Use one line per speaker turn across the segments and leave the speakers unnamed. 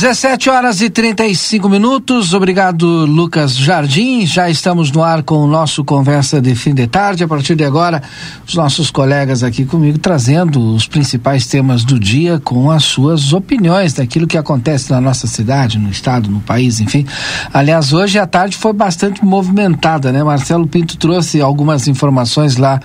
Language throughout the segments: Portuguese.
17 horas e 35 minutos. Obrigado, Lucas Jardim. Já estamos no ar com o nosso Conversa de Fim de Tarde. A partir de agora, os nossos colegas aqui comigo trazendo os principais temas do dia com as suas opiniões daquilo que acontece na nossa cidade, no estado, no país, enfim. Aliás, hoje a tarde foi bastante movimentada, né? Marcelo Pinto trouxe algumas informações lá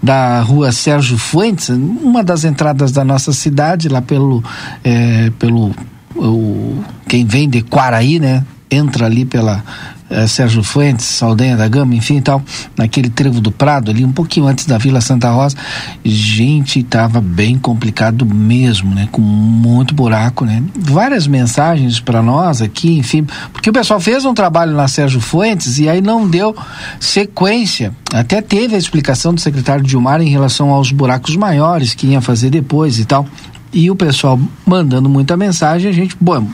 da rua Sérgio Fuentes, uma das entradas da nossa cidade, lá pelo, é, pelo o, quem vem de Quaraí, né? Entra ali pela eh, Sérgio Fuentes, Saldanha da Gama, enfim e tal, naquele trevo do Prado ali, um pouquinho antes da Vila Santa Rosa, gente, tava bem complicado mesmo, né? Com muito buraco, né? Várias mensagens para nós aqui, enfim, porque o pessoal fez um trabalho na Sérgio Fuentes e aí não deu sequência. Até teve a explicação do secretário Dilmar em relação aos buracos maiores que ia fazer depois e tal e o pessoal mandando muita mensagem, a gente, bom,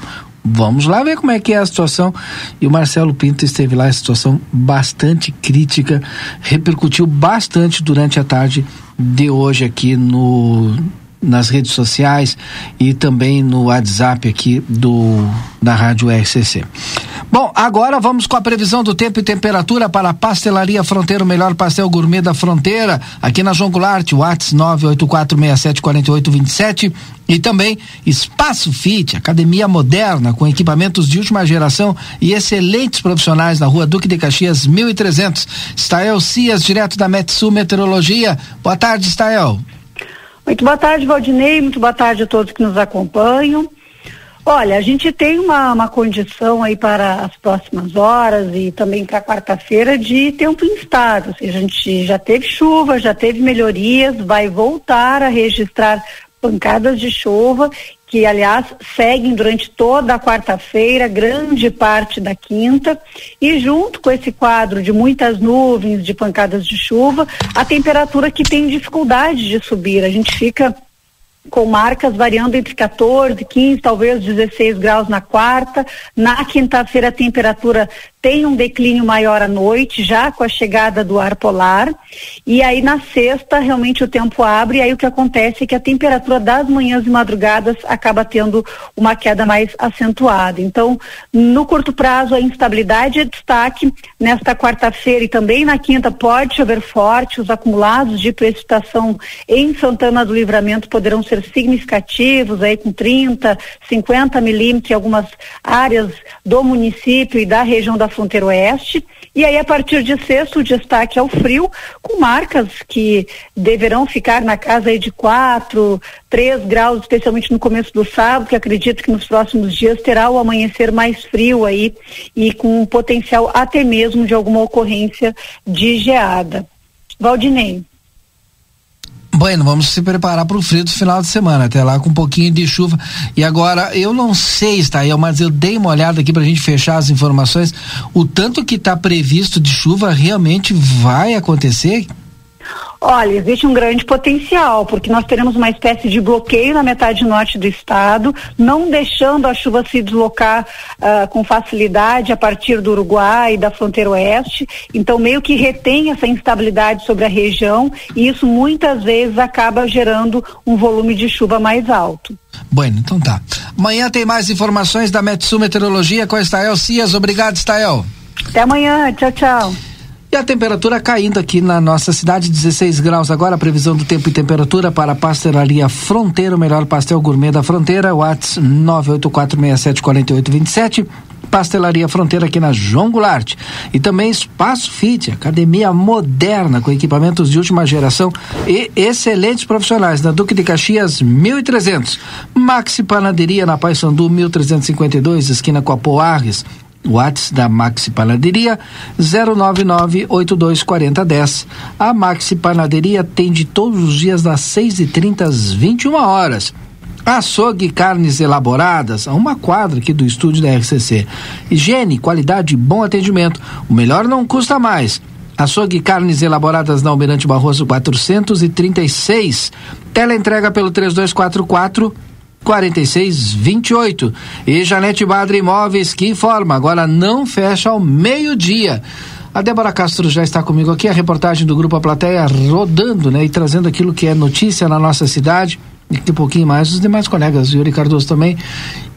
vamos lá ver como é que é a situação. E o Marcelo Pinto esteve lá, a situação bastante crítica, repercutiu bastante durante a tarde de hoje aqui no nas redes sociais e também no WhatsApp aqui do da Rádio RCC. Bom, agora vamos com a previsão do tempo e temperatura para a Pastelaria Fronteira, o melhor pastel gourmet da fronteira, aqui na João Goulart, Whats 984674827 e também Espaço Fit, academia moderna com equipamentos de última geração e excelentes profissionais na Rua Duque de Caxias 1300. Stael Cias, direto da Metsu Meteorologia. Boa tarde, Stael.
Muito boa tarde, Valdinei. Muito boa tarde a todos que nos acompanham. Olha, a gente tem uma, uma condição aí para as próximas horas e também para quarta-feira de tempo instável. Ou seja, a gente já teve chuva, já teve melhorias, vai voltar a registrar pancadas de chuva que aliás seguem durante toda a quarta-feira, grande parte da quinta, e junto com esse quadro de muitas nuvens, de pancadas de chuva, a temperatura que tem dificuldade de subir. A gente fica com marcas variando entre 14, 15, talvez 16 graus na quarta. Na quinta-feira a temperatura tem um declínio maior à noite, já com a chegada do ar polar. E aí na sexta, realmente o tempo abre, e aí o que acontece é que a temperatura das manhãs e madrugadas acaba tendo uma queda mais acentuada. Então, no curto prazo, a instabilidade é destaque. Nesta quarta-feira e também na quinta pode chover forte, os acumulados de precipitação em Santana do Livramento poderão ser significativos, aí com 30, 50 milímetros em algumas áreas do município e da região da fronteira oeste. E aí, a partir de sexto, o destaque é o frio, com marcas que deverão ficar na casa de 4, 3 graus, especialmente no começo do sábado, que acredito que nos próximos dias terá o amanhecer mais frio aí e com potencial até mesmo de alguma ocorrência de geada. Valdinei.
Bueno, vamos se preparar para o frio do final de semana, até lá com um pouquinho de chuva. E agora, eu não sei, Stael, mas eu dei uma olhada aqui para a gente fechar as informações. O tanto que está previsto de chuva realmente vai acontecer?
Olha, existe um grande potencial, porque nós teremos uma espécie de bloqueio na metade norte do estado, não deixando a chuva se deslocar uh, com facilidade a partir do Uruguai e da fronteira oeste. Então, meio que retém essa instabilidade sobre a região e isso muitas vezes acaba gerando um volume de chuva mais alto.
Bueno, então tá. Amanhã tem mais informações da Metsu Meteorologia com a Estael Cias. Obrigado, Estael.
Até amanhã. Tchau, tchau.
E a temperatura caindo aqui na nossa cidade, 16 graus agora, previsão do tempo e temperatura para a pastelaria Fronteira, o melhor pastel gourmet da fronteira, Whats 984674827. Pastelaria Fronteira aqui na João Goulart. E também Espaço Fit, academia moderna com equipamentos de última geração e excelentes profissionais na Duque de Caxias 1300. Maxi Panaderia na Paysandu 1352, esquina com a Poarres. Whats da Maxi Panaderia 099824010. A Maxi Panaderia atende todos os dias das 6h30 às 21 horas. Açougue Carnes Elaboradas, a uma quadra aqui do estúdio da RCC. Higiene, qualidade e bom atendimento. O melhor não custa mais. Açougue Carnes Elaboradas na Almirante Barroso 436. Tela entrega pelo 3244 4628. E Janete Badre Imóveis que informa, agora não fecha ao meio-dia. A Débora Castro já está comigo aqui, a reportagem do Grupo A Plateia rodando, né, e trazendo aquilo que é notícia na nossa cidade daqui um pouquinho mais os demais colegas, Yuri Cardoso também.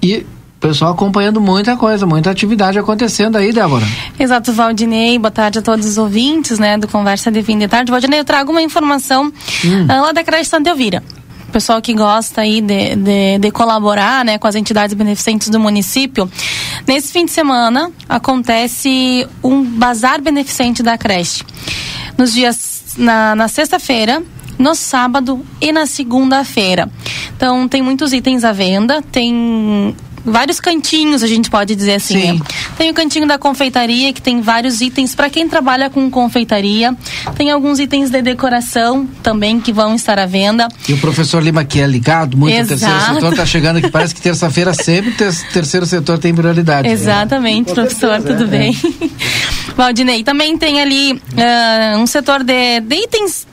E o pessoal acompanhando muita coisa, muita atividade acontecendo aí, Débora.
Exato, Valdinei. Boa tarde a todos os ouvintes, né, do Conversa de Fim de Tarde. Valdinei, eu trago uma informação hum. uh, lá da creche Santa Elvira. Pessoal que gosta aí de, de, de, colaborar, né, com as entidades beneficentes do município. Nesse fim de semana acontece um bazar beneficente da creche. Nos dias, na, na sexta-feira, no sábado e na segunda-feira. Então, tem muitos itens à venda, tem vários cantinhos, a gente pode dizer assim. Sim. Né? Tem o cantinho da confeitaria, que tem vários itens para quem trabalha com confeitaria. Tem alguns itens de decoração também que vão estar à venda.
E o professor Lima, que é ligado muito Exato. ao terceiro setor, está chegando aqui. Parece que terça-feira sempre o terceiro setor tem prioridade.
Exatamente, é. professor, certeza, tudo é. bem. Valdinei, também tem ali uh, um setor de, de itens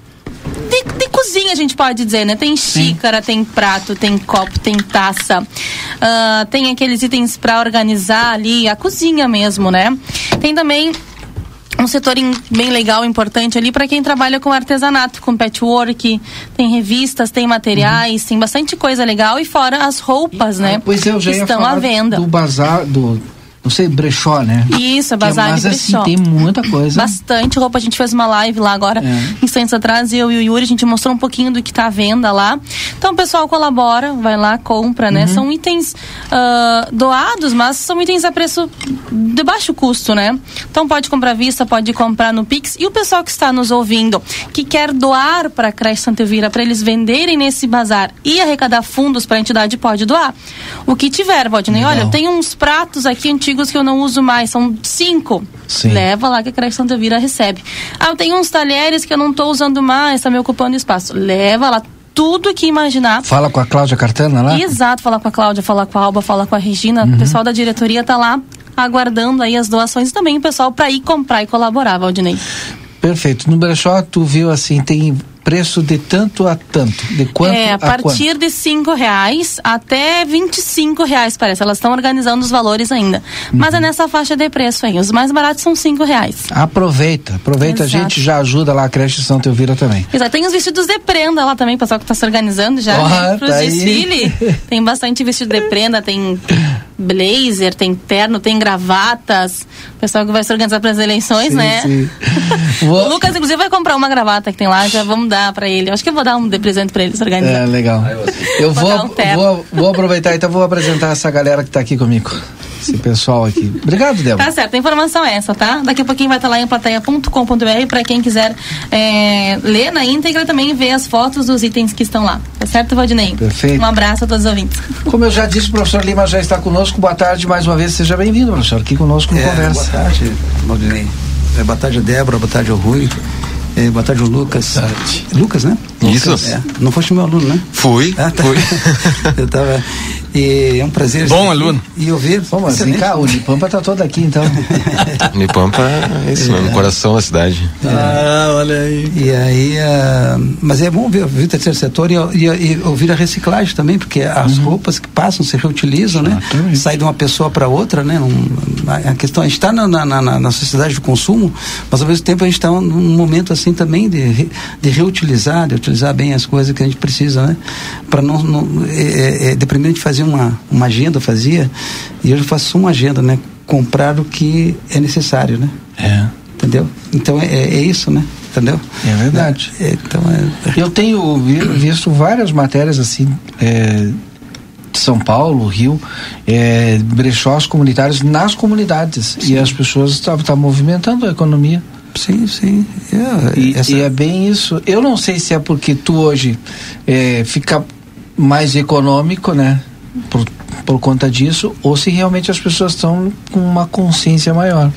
de, de, cozinha, a gente pode dizer, né? Tem xícara, Sim. tem prato, tem copo, tem taça. Uh, tem aqueles itens para organizar ali, a cozinha mesmo, né? Tem também um setor bem legal, importante ali para quem trabalha com artesanato, com patchwork, tem revistas, tem materiais, uhum. tem bastante coisa legal e fora as roupas, né?
Pois eu já que estão à venda. Do bazar do não sei, brechó, né?
Isso, é bazar
é,
de brechó.
Assim, tem muita coisa.
Bastante roupa. A gente fez uma live lá agora, é. instantes atrás, eu e o Yuri, a gente mostrou um pouquinho do que está à venda lá. Então o pessoal colabora, vai lá, compra, né? Uhum. São itens uh, doados, mas são itens a preço de baixo custo, né? Então pode comprar à vista, pode comprar no Pix. E o pessoal que está nos ouvindo, que quer doar para a Creche Santa Elvira, para eles venderem nesse bazar e arrecadar fundos para a entidade, pode doar. O que tiver, Valdinei. Olha, tem uns pratos aqui antigos artigos que eu não uso mais, são cinco. Sim. Leva lá que a Creche Santa Vira recebe. Ah, eu tenho uns talheres que eu não estou usando mais, está me ocupando espaço. Leva lá tudo que imaginar.
Fala com a Cláudia Cartana lá?
Exato, fala com a Cláudia, fala com a Alba, fala com a Regina. Uhum. O pessoal da diretoria está lá aguardando aí as doações e também o pessoal para ir comprar e colaborar, Valdinei.
Perfeito. No brechó, tu viu assim, tem preço de tanto a tanto? De quanto
é, a, a partir quanto? de cinco reais até vinte e cinco reais, parece. Elas estão organizando os valores ainda. Uhum. Mas é nessa faixa de preço aí. Os mais baratos são cinco reais.
Aproveita, aproveita. Exato. A gente já ajuda lá a creche São Teovira também.
Exato. Tem os vestidos de prenda lá também, pessoal que está se organizando já oh, né, para os tá desfiles. tem bastante vestido de prenda, tem blazer, tem terno, tem gravatas. O pessoal que vai se organizar para as eleições, sim, né? Sim. o Lucas, inclusive, vai comprar uma gravata que tem lá, já vamos dar para ele. Acho que eu vou dar um de presente para ele se organizar.
É, legal. Eu vou, vou, um vou, vou, aproveitar, então vou apresentar essa galera que está aqui comigo. Esse pessoal aqui. Obrigado, Débora.
Tá certo, a informação é essa, tá? Daqui a pouquinho vai estar lá em plateia.com.br para quem quiser é, ler na íntegra também ver as fotos dos itens que estão lá. Tá certo, Valdinei?
Perfeito.
Um abraço a todos os ouvintes.
Como eu já disse, o professor Lima já está conosco. Boa tarde mais uma vez. Seja bem-vindo, professor, aqui conosco no é, Conversa.
Boa tarde, Valdinei. É, boa tarde, Débora. Boa tarde, Rui. É, boa tarde, Lucas. Boa tarde. Lucas, né?
Isso.
É. Não foste meu aluno, né?
Fui. Ah, tá. Fui.
Eu tava. E é um prazer.
Bom aluno.
E ouvir.
Pô, mas vem cá, o Unipampa tá todo aqui então.
Unipampa é isso, é. no coração da cidade.
Ah, olha aí. E aí, uh, mas é bom ver, ver o terceiro setor e, e, e, ouvir a reciclagem também, porque as uhum. roupas que passam se reutilizam, né? Sai de uma pessoa para outra, né? a questão, a gente está na, na, na, na, sociedade do consumo, mas ao mesmo tempo a gente está num momento assim também de, de reutilizar, de utilizar bem as coisas que a gente precisa, né? Para não, não é, é, é deprimente fazer uma, uma agenda, fazia, e hoje eu faço uma agenda, né? Comprar o que é necessário, né?
É.
Entendeu? Então é, é, é isso, né? Entendeu?
É verdade.
É, então é...
Eu tenho visto várias matérias assim. É, de São Paulo, Rio, é, brechós comunitários nas comunidades. Sim. E as pessoas estão tá, tá movimentando a economia.
Sim, sim.
É, e, essa... e, é bem isso. Eu não sei se é porque tu hoje é, fica mais econômico, né? Por, por conta disso, ou se realmente as pessoas estão com uma consciência maior.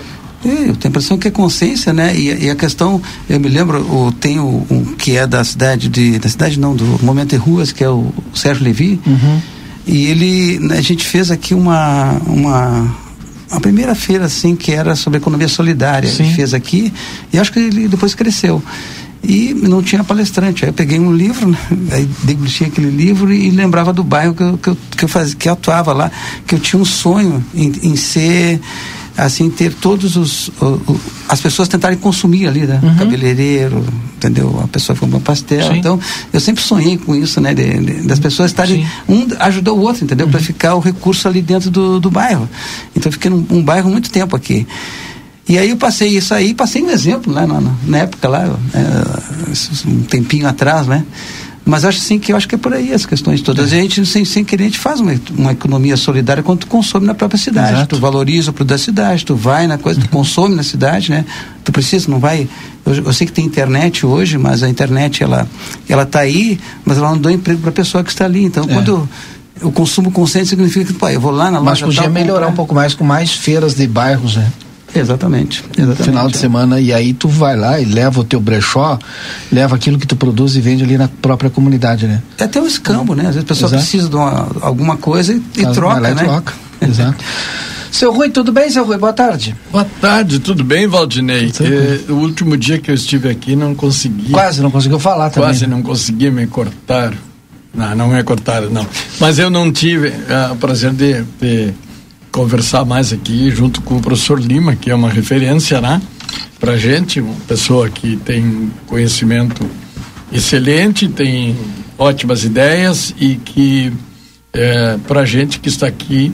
É, eu tenho a impressão que é consciência, né? E, e a questão, eu me lembro, o, tem o, um que é da cidade de. Da cidade não, do Momento em Ruas, que é o Sérgio Levi. Uhum E ele, né, a gente fez aqui uma, uma a primeira feira assim que era sobre economia solidária,
Sim.
ele fez aqui e acho que ele depois cresceu. E não tinha palestrante. Aí eu peguei um livro, né, aí degustei aquele livro e lembrava do bairro que eu, que eu, que eu, fazia, que eu atuava lá, que eu tinha um sonho em, em ser assim ter todos os o, o, as pessoas tentarem consumir ali né?
Uhum.
cabeleireiro entendeu? A pessoa que compra pastel.
Sim.
então eu sempre sonhei com isso né? De, de- das pessoas estarem um ajudou o outro entendeu?
Uhum.
para ficar o recurso ali dentro do, do bairro. Então eu fiquei num um bairro muito tempo aqui. E aí eu passei isso aí, passei um exemplo né, na, na- época lá, é, um tempinho atrás, né? Mas acho assim que eu acho que é por aí as questões todas. A gente, sem, sem querer, a gente faz uma, uma economia solidária quando tu consome na própria cidade.
Exato.
Tu valoriza o produto da cidade, tu vai na coisa, tu consome na cidade, né? Tu precisa, não vai. Eu, eu sei que tem internet hoje, mas a internet ela, ela tá aí, mas ela não dá emprego para a pessoa que está ali. Então,
É.
quando o consumo consciente significa que, pô, eu vou lá na
Mas
loja
podia
tal,
melhorar
comprar.
um pouco mais com mais feiras de bairros, né?
Exatamente. exatamente.
Final de semana, e aí tu vai lá e leva o teu brechó, leva aquilo que tu produz e vende ali na própria comunidade, né?
É até um escambo, né? Às vezes a pessoa
Exato.
precisa de uma, alguma coisa e, e troca,
e
né?
troca. Exato. Seu Rui, tudo bem, seu Rui? Boa tarde.
Boa tarde, tudo bem, Valdinei?
Tudo
Eh, o último dia que eu estive aqui não consegui.
Quase não conseguiu falar também.
Quase
né?
não consegui me cortar. Não, não me cortaram, não. Mas eu não tive ah, o prazer de, de conversar mais aqui junto com o professor Lima, que é uma referência, né? Pra gente, uma pessoa que tem conhecimento excelente, tem ótimas ideias e que é, pra gente que está aqui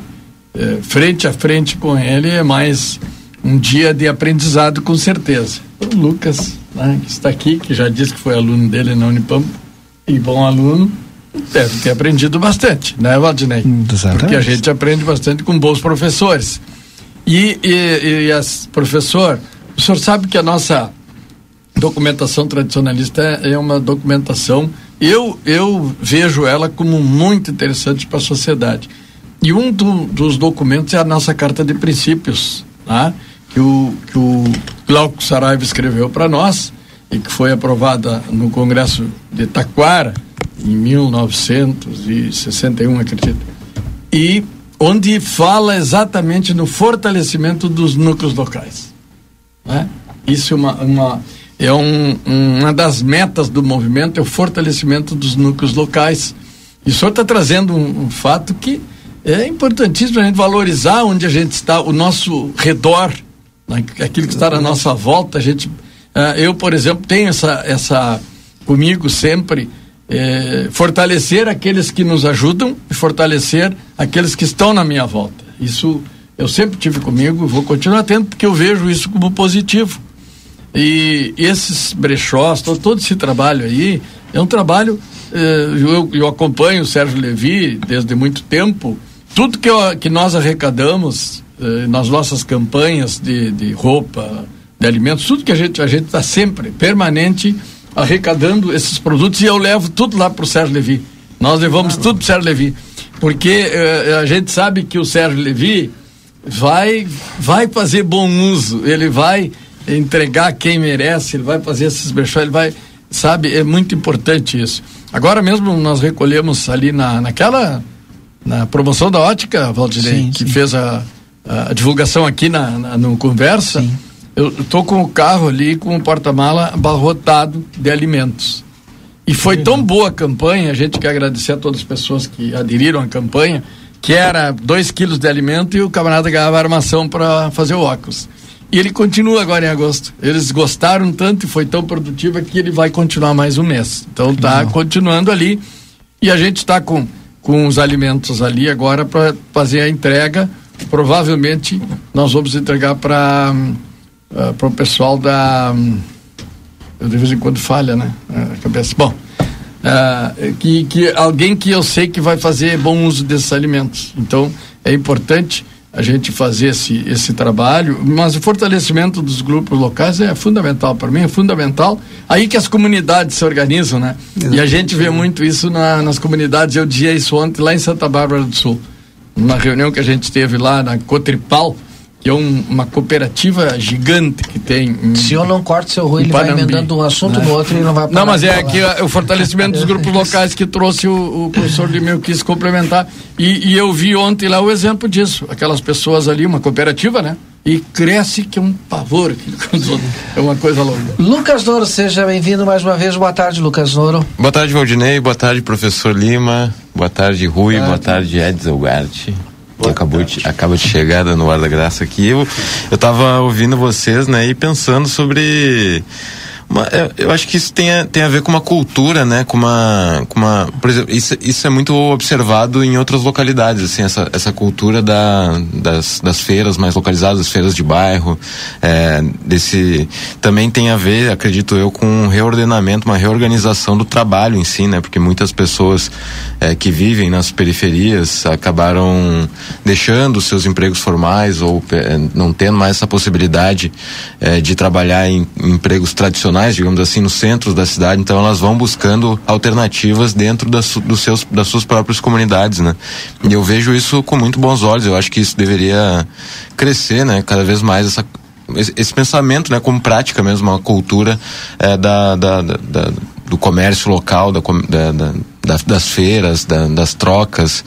é, frente a frente com ele é mais um dia de aprendizado com certeza. O Lucas, né, que está aqui, que já disse que foi aluno dele na Unipampa e bom aluno, deve ter aprendido bastante, né, Valdinei?
Exatamente.
Porque a gente aprende bastante com bons professores. E, e, e as, professor, o senhor sabe que a nossa documentação tradicionalista é é uma documentação, eu, eu vejo ela como muito interessante para a sociedade. E um do- dos documentos é a nossa Carta de Princípios, tá? que, o, que o Glauco Saraiva escreveu para nós e que foi aprovada no Congresso de Taquara em 1961, acredito. E onde fala exatamente no fortalecimento dos núcleos locais. né? Isso é uma, uma é um, um- uma das metas do movimento é o fortalecimento dos núcleos locais. E o senhor está trazendo um, um fato que é importantíssimo a gente valorizar onde a gente está, o nosso redor, né? aquilo que está na nossa volta. A gente, ah, eu, por exemplo, tenho essa, essa comigo sempre eh, fortalecer aqueles que nos ajudam e fortalecer aqueles que estão na minha volta. Isso eu sempre tive comigo, vou continuar tendo porque eu vejo isso como positivo. E esses brechós, to- todo esse trabalho aí, é um trabalho. eh, eu, eu acompanho o Sérgio Levi desde muito tempo. Tudo que, eu- que nós arrecadamos eh, nas nossas campanhas de, de roupa, de alimentos, tudo que a gente a gente está sempre, permanente, arrecadando esses produtos e eu levo tudo lá para o Sérgio Levi. Nós levamos tudo para o Sérgio Levi. Porque eh, a gente sabe que o Sérgio Levi vai vai fazer bom uso, ele vai entregar quem merece, ele vai fazer esses brechó, ele vai, sabe, é muito importante isso. Agora mesmo nós recolhemos ali na, naquela, na promoção da ótica, Valdinei,
Sim,
que
sim.
fez a, a divulgação aqui na, na- no Conversa,
Sim.
Eu estou com o carro ali com o porta-mala abarrotado de alimentos. E foi tão boa a campanha, a gente quer agradecer a todas as pessoas que aderiram à campanha, que era dois quilos de alimento e o camarada ganhava armação para fazer o óculos. E ele continua agora em agosto. Eles gostaram tanto e foi tão produtiva que ele vai continuar mais um mês. Então tá continuando ali. E a gente está com, com os alimentos ali agora para fazer a entrega. Provavelmente nós vamos entregar para o pessoal da. hum, eu de vez em quando falha, né? A cabeça. Bom, ah, que, que alguém que eu sei que vai fazer bom uso desses alimentos. Então, é importante a gente fazer esse, esse trabalho, mas o fortalecimento dos grupos locais é fundamental, para mim é fundamental. Aí que as comunidades se organizam, né? E a gente vê muito isso na- nas comunidades. Eu dizia isso ontem lá em Santa Bárbara do Sul, numa reunião que a gente teve lá na Cotripal, que é um, uma cooperativa gigante que tem. Em,
Se eu não corto seu ruim, ele vai emendando um assunto no outro e não vai
Não, mas é aqui o fortalecimento dos grupos locais que trouxe o, o professor Limeu quis complementar. E, e eu vi ontem lá o exemplo disso. Aquelas pessoas ali, uma cooperativa, né? E cresce que é um pavor. É uma coisa louca.
Lucas Noro, seja bem-vindo mais uma vez. Boa tarde, Lucas Noro.
Boa tarde, Valdinei. Boa tarde, professor Lima. Boa tarde, Rui. Boa tarde, Boa tarde Edson Ugarte acabou de, acaba de chegar dando ar da graça aqui. Eu, eu tava ouvindo vocês, né, e pensando sobre uma, eu acho que isso tem a, tem a ver com uma cultura, né? Com uma, com uma, por exemplo, isso, isso é muito observado em outras localidades, assim, essa, essa cultura da, das, das feiras mais localizadas, as feiras de bairro, é, desse, também tem a ver, acredito eu, com um reordenamento, uma reorganização do trabalho em si, né? Porque muitas pessoas é, que vivem nas periferias acabaram deixando seus empregos formais ou é, não tendo mais essa possibilidade é, de trabalhar em, em empregos tradicionais tradicionais, digamos assim, no centro da cidade, então elas vão buscando alternativas dentro das, dos seus, das suas próprias comunidades, né? E eu vejo isso com muito bons olhos, eu acho que isso deveria crescer, né? Cada vez mais essa esse pensamento, né, como prática mesmo, uma cultura é, da, da, da, da, do comércio local, da, da, das feiras, das trocas.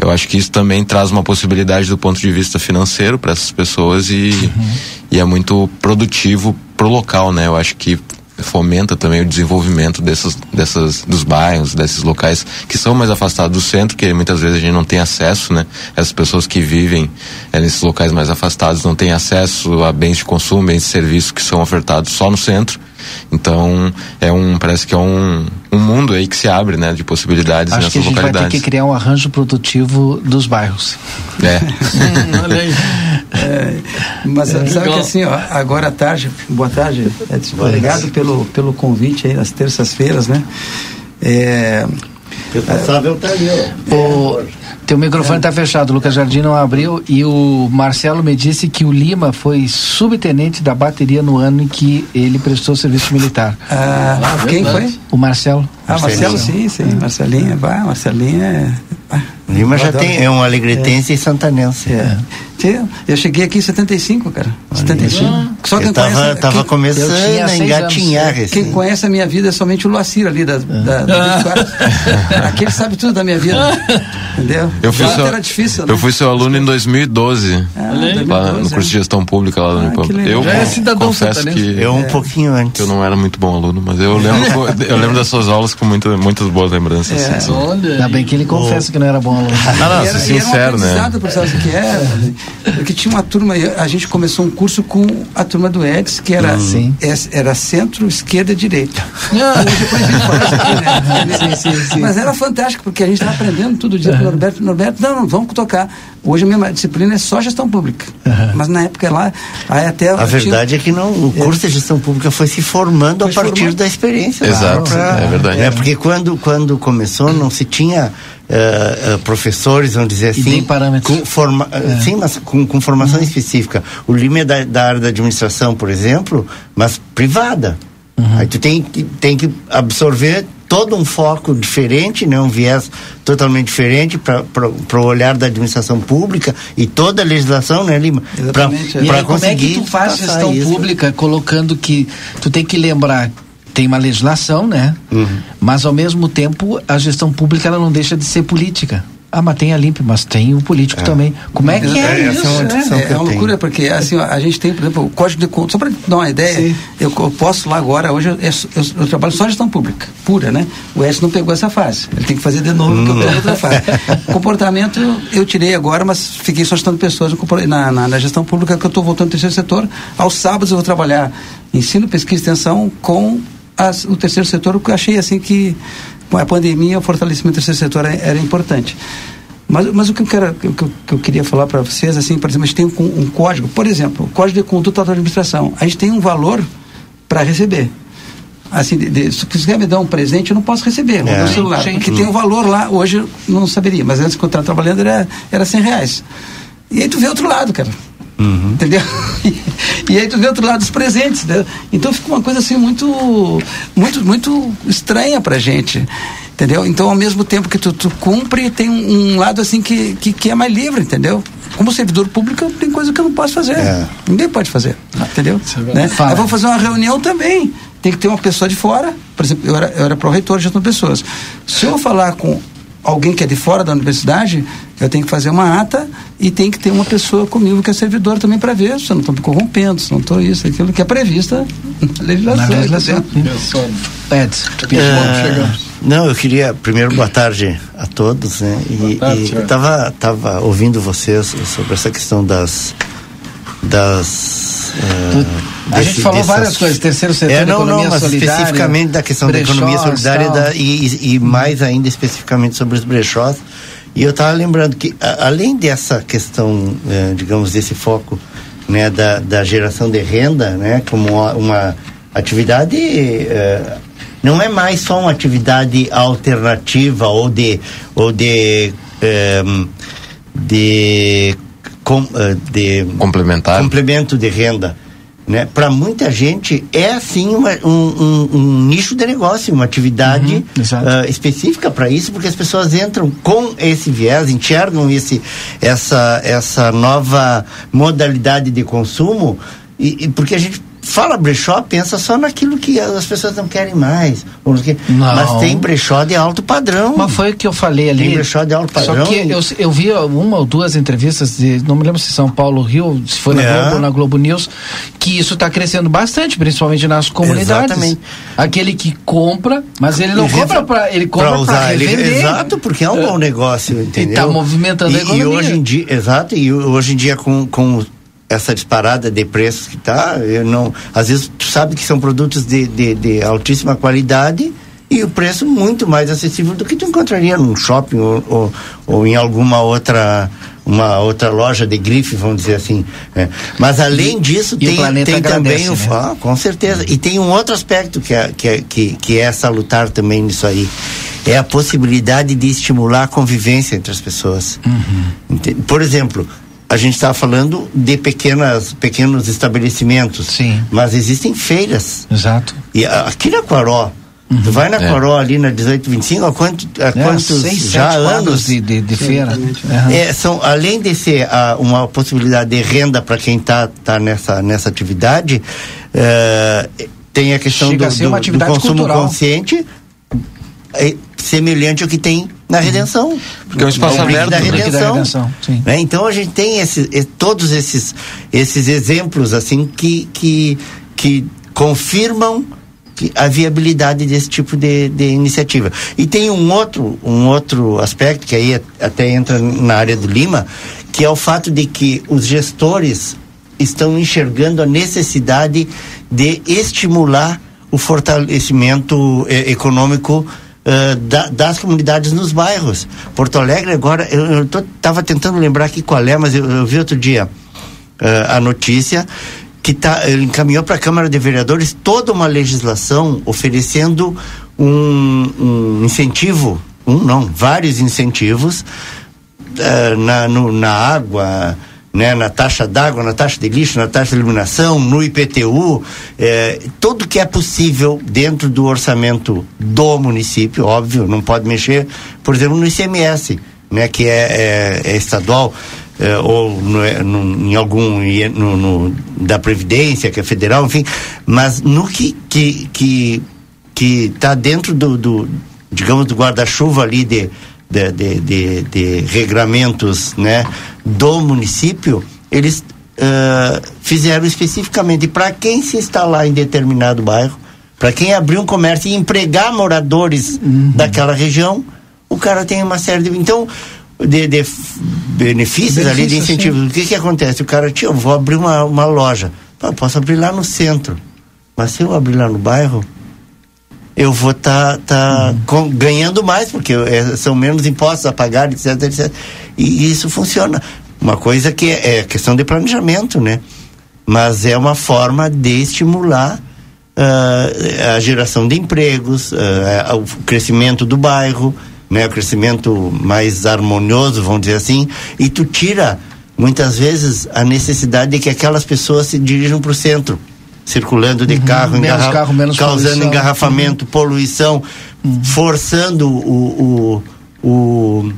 Eu acho que isso também traz uma possibilidade do ponto de vista financeiro para essas pessoas e, uhum. e é muito produtivo pro local, né? Eu acho que fomenta também o desenvolvimento dessas, dessas, dos bairros, desses locais que são mais afastados do centro, que muitas vezes a gente não tem acesso, né? Essas pessoas que vivem é, nesses locais mais afastados não têm acesso a bens de consumo, bens de serviço que são ofertados só no centro. Então, é um, parece que é um, um mundo aí que se abre, né, de possibilidades
Acho
nessas
que a gente
localidades.
vai ter que criar um arranjo produtivo dos bairros.
É.
hum, olha aí.
É, mas é, sabe que assim, ó, agora à tarde, boa tarde, Edson, obrigado pelo, pelo convite aí nas terças-feiras, né? É,
responsável está ali, ó.
O, teu microfone está é. fechado, o Lucas Jardim não abriu e o Marcelo me disse que o Lima foi subtenente da bateria no ano em que ele prestou serviço militar.
Ah, ah quem foi?
O Marcelo.
Ah, Marcelo, sim, sim. Marcelinha, vai, Marcelinha é.
Lima já tem, é um alegretense é. e santanense.
É. Eu cheguei aqui em 75, cara. 75. Ah,
Só quem tava, conhece, tava quem, começando a engatinhar.
Anos, quem conhece a minha vida é somente o Luacir ali da, da, da ah. Aquele sabe tudo da minha vida. Entendeu?
Eu fui, seu, era difícil, né? eu fui seu aluno em 2012. Ah, lá no curso de gestão pública lá no ah, Eu
Já é cidadão
confesso que
eu um pouquinho antes.
Eu não era muito bom aluno, mas eu lembro, eu lembro das suas aulas com muito, muitas boas lembranças.
É, assim, Ainda bem que ele confessa que não era bom aluno.
Não, não, ser sincero, né?
Por o que era? Porque tinha uma turma, a gente começou um curso com a turma do Edson, que era, hum. era centro, esquerda e direita. Ah. Né? sim, sim, sim. Mas era fantástico, porque a gente estava aprendendo todo dia com o Norberto. Norberto, não, não, vamos tocar. Hoje a minha disciplina é só gestão pública. Uhum. Mas na época lá, aí até.
A verdade tinha... é que não, o é. curso é. de gestão pública foi se formando foi a partir formando. da experiência.
Exato, pra, é verdade.
É, porque quando, quando começou não se tinha uh, uh, professores, vamos dizer assim, com, forma, é. sim, mas com, com formação uhum. específica. O Lima é da, da, área da administração, por exemplo, mas privada. Uhum. Aí tu tem, tem que absorver todo um foco diferente, né, um viés totalmente diferente para o olhar da administração pública e toda a legislação, né, Lima?
Para conseguir. Como é que tu faz gestão isso? pública colocando que tu tem que lembrar tem uma legislação, né? Uhum. Mas ao mesmo tempo a gestão pública ela não deixa de ser política. Ah, mas tem a Limpe, mas tem o político é. também. Como é que é, é isso? É
uma, é, é uma loucura, porque assim, a gente tem, por exemplo, o código de conta, só para dar uma ideia, eu, eu, posso lá agora, hoje eu, eu, eu, trabalho só gestão pública, pura, né? O S não pegou essa fase, ele tem que fazer de novo, hum. porque eu outra fase. Comportamento eu tirei agora, mas fiquei só gestando pessoas na, na, na gestão pública que eu estou voltando ao terceiro setor. Aos sábados eu vou trabalhar ensino, pesquisa e extensão com as, o terceiro setor, o que eu achei assim que com a pandemia o fortalecimento do terceiro setor era, era importante. Mas, mas o que eu, quero, que, eu, que eu queria falar para vocês, assim, por exemplo, a gente tem um, um, código, por exemplo, o código de conduta da administração. A gente tem um valor para receber. Assim, de, de, se você quer me dar um presente, eu não posso receber é. no celular, Sim. porque tem um valor lá, hoje eu não saberia, mas antes que eu estava trabalhando era, era 100 reais. E aí tu vê outro lado, cara. Uhum. Entendeu? E, aí tu vê outro lado dos presentes, né? Então fica uma coisa assim muito, muito, muito estranha pra gente. Entendeu? Então, ao mesmo tempo que tu, tu cumpre, tem um, um lado assim que, que, que, é mais livre, entendeu? como servidor público, tem coisa que eu não posso fazer. É. Ninguém pode fazer. Entendeu? É né? Aí vamos fazer uma reunião também. Tem que ter uma pessoa de fora. Por exemplo, eu era, eu era pró-reitor de outras pessoas. Se eu falar com alguém que é de fora da universidade, eu tenho que fazer uma ata e tem que ter uma pessoa comigo que é servidor também para ver se eu não estou me corrompendo, se não estou isso, aquilo que é previsto na legislação. Na legislação.
Edson, é, não, eu queria primeiro boa tarde a todos, né? E, tarde, e tava tava ouvindo vocês sobre essa questão das das
uh, a gente falou várias coisas, terceiro setor, é, não, economia não, mas solidária,
especificamente da questão da economia solidária da, e, e mais ainda especificamente sobre os brechós. E eu estava lembrando que, a, além dessa questão, eh, digamos, desse foco né, da, da geração de renda, né, como uma, atividade, eh, não é mais só uma atividade alternativa ou de, ou de, eh, de, com, de
complementar.
complemento de renda né? Para muita gente é assim uma, um, um, um, nicho de negócio, uma atividade uhum, uh, específica para isso, porque as pessoas entram com esse viés, enxergam esse, essa, essa nova modalidade de consumo e, e porque a gente fala brechó, pensa só naquilo que as pessoas não querem mais. Ou não. Mas tem brechó de alto padrão.
Mas foi o que eu falei ali.
Tem brechó de alto padrão.
Só que eu, eu vi uma ou duas entrevistas, de, não me lembro se São Paulo, Rio, se foi na é. Globo na Globo News, que isso está crescendo bastante, principalmente nas comunidades. Exatamente. Aquele que compra, mas ele não ele compra para ele compra para. Ele,
exato, porque é um bom negócio, entendeu?
Está movimentando
e,
a economia.
E hoje em dia, exato, e hoje em dia com, com essa disparada de preços que tá, eu não, às vezes tu sabe que são produtos de, de, de, altíssima qualidade e o preço muito mais acessível do que tu encontraria num shopping ou, ou, ou em alguma outra uma outra loja de grife, vamos dizer assim. Né? Mas além disso, e tem, tem também o. Né? Ah, com certeza. E tem um outro aspecto que é, que, é, que, que é salutar também nisso aí. É a possibilidade de estimular a convivência entre as pessoas. Uhum. Por exemplo, a gente está falando de pequenas, pequenos estabelecimentos.
Sim.
Mas existem feiras.
Exato.
E aqui na Quaró, Uhum. Tu vai na é. Quaró ali na 1825, há, quanto, há é, quantos seis, já anos
de, de, de feira? Uhum.
É, são, além de ser uh, uma possibilidade de renda para quem está tá nessa, nessa atividade, uh, tem a questão do, a do, do, consumo cultural. consciente, semelhante ao que tem na redenção.
Porque é um espaço aberto
da redenção. Da redenção né? Então a gente tem esse, todos esses, esses exemplos assim que, que, que confirmam a viabilidade desse tipo de, de iniciativa. E tem um outro, um outro aspecto que aí até entra na área do Lima, que é o fato de que os gestores estão enxergando a necessidade de estimular o fortalecimento eh, econômico uh, da, das comunidades nos bairros. Porto Alegre agora, eu estava tentando lembrar aqui qual é, mas eu, eu vi outro dia uh, a notícia que tá, encaminhou para a Câmara de Vereadores toda uma legislação oferecendo um, um incentivo, um não, vários incentivos uh, na, no, na água, né, na taxa d'água, na taxa de lixo, na taxa de iluminação, no IPTU, é, tudo que é possível dentro do orçamento do município, óbvio, não pode mexer, por exemplo, no ICMS, né, que é, é, é estadual. É, ou no, no, em algum no, no, da previdência que é federal enfim mas no que que que que está dentro do, do digamos do guarda-chuva ali de de, de, de, de regramentos né, do município, eles uh, fizeram especificamente para quem se instalar em determinado bairro, para quem abrir um comércio e empregar moradores uhum. daquela região, o cara tem uma série de. Então, de, de benefícios ali, de incentivos. Sim. O que que acontece? O cara, tio, vou abrir uma, uma loja. Pô, posso abrir lá no centro. Mas se eu abrir lá no bairro, eu vou estar tá, tá uhum. ganhando mais, porque é, são menos impostos a pagar, etc, etc. E isso funciona. Uma coisa que é, é questão de planejamento, né? Mas é uma forma de estimular uh, a geração de empregos, uh, o crescimento do bairro, né? O crescimento mais harmonioso, vamos dizer assim. E tu tira, muitas vezes, a necessidade de que aquelas pessoas se dirijam para o centro circulando de uhum, carro,
menos carro menos
causando poluição. engarrafamento, uhum. poluição, uhum. forçando o, o, o,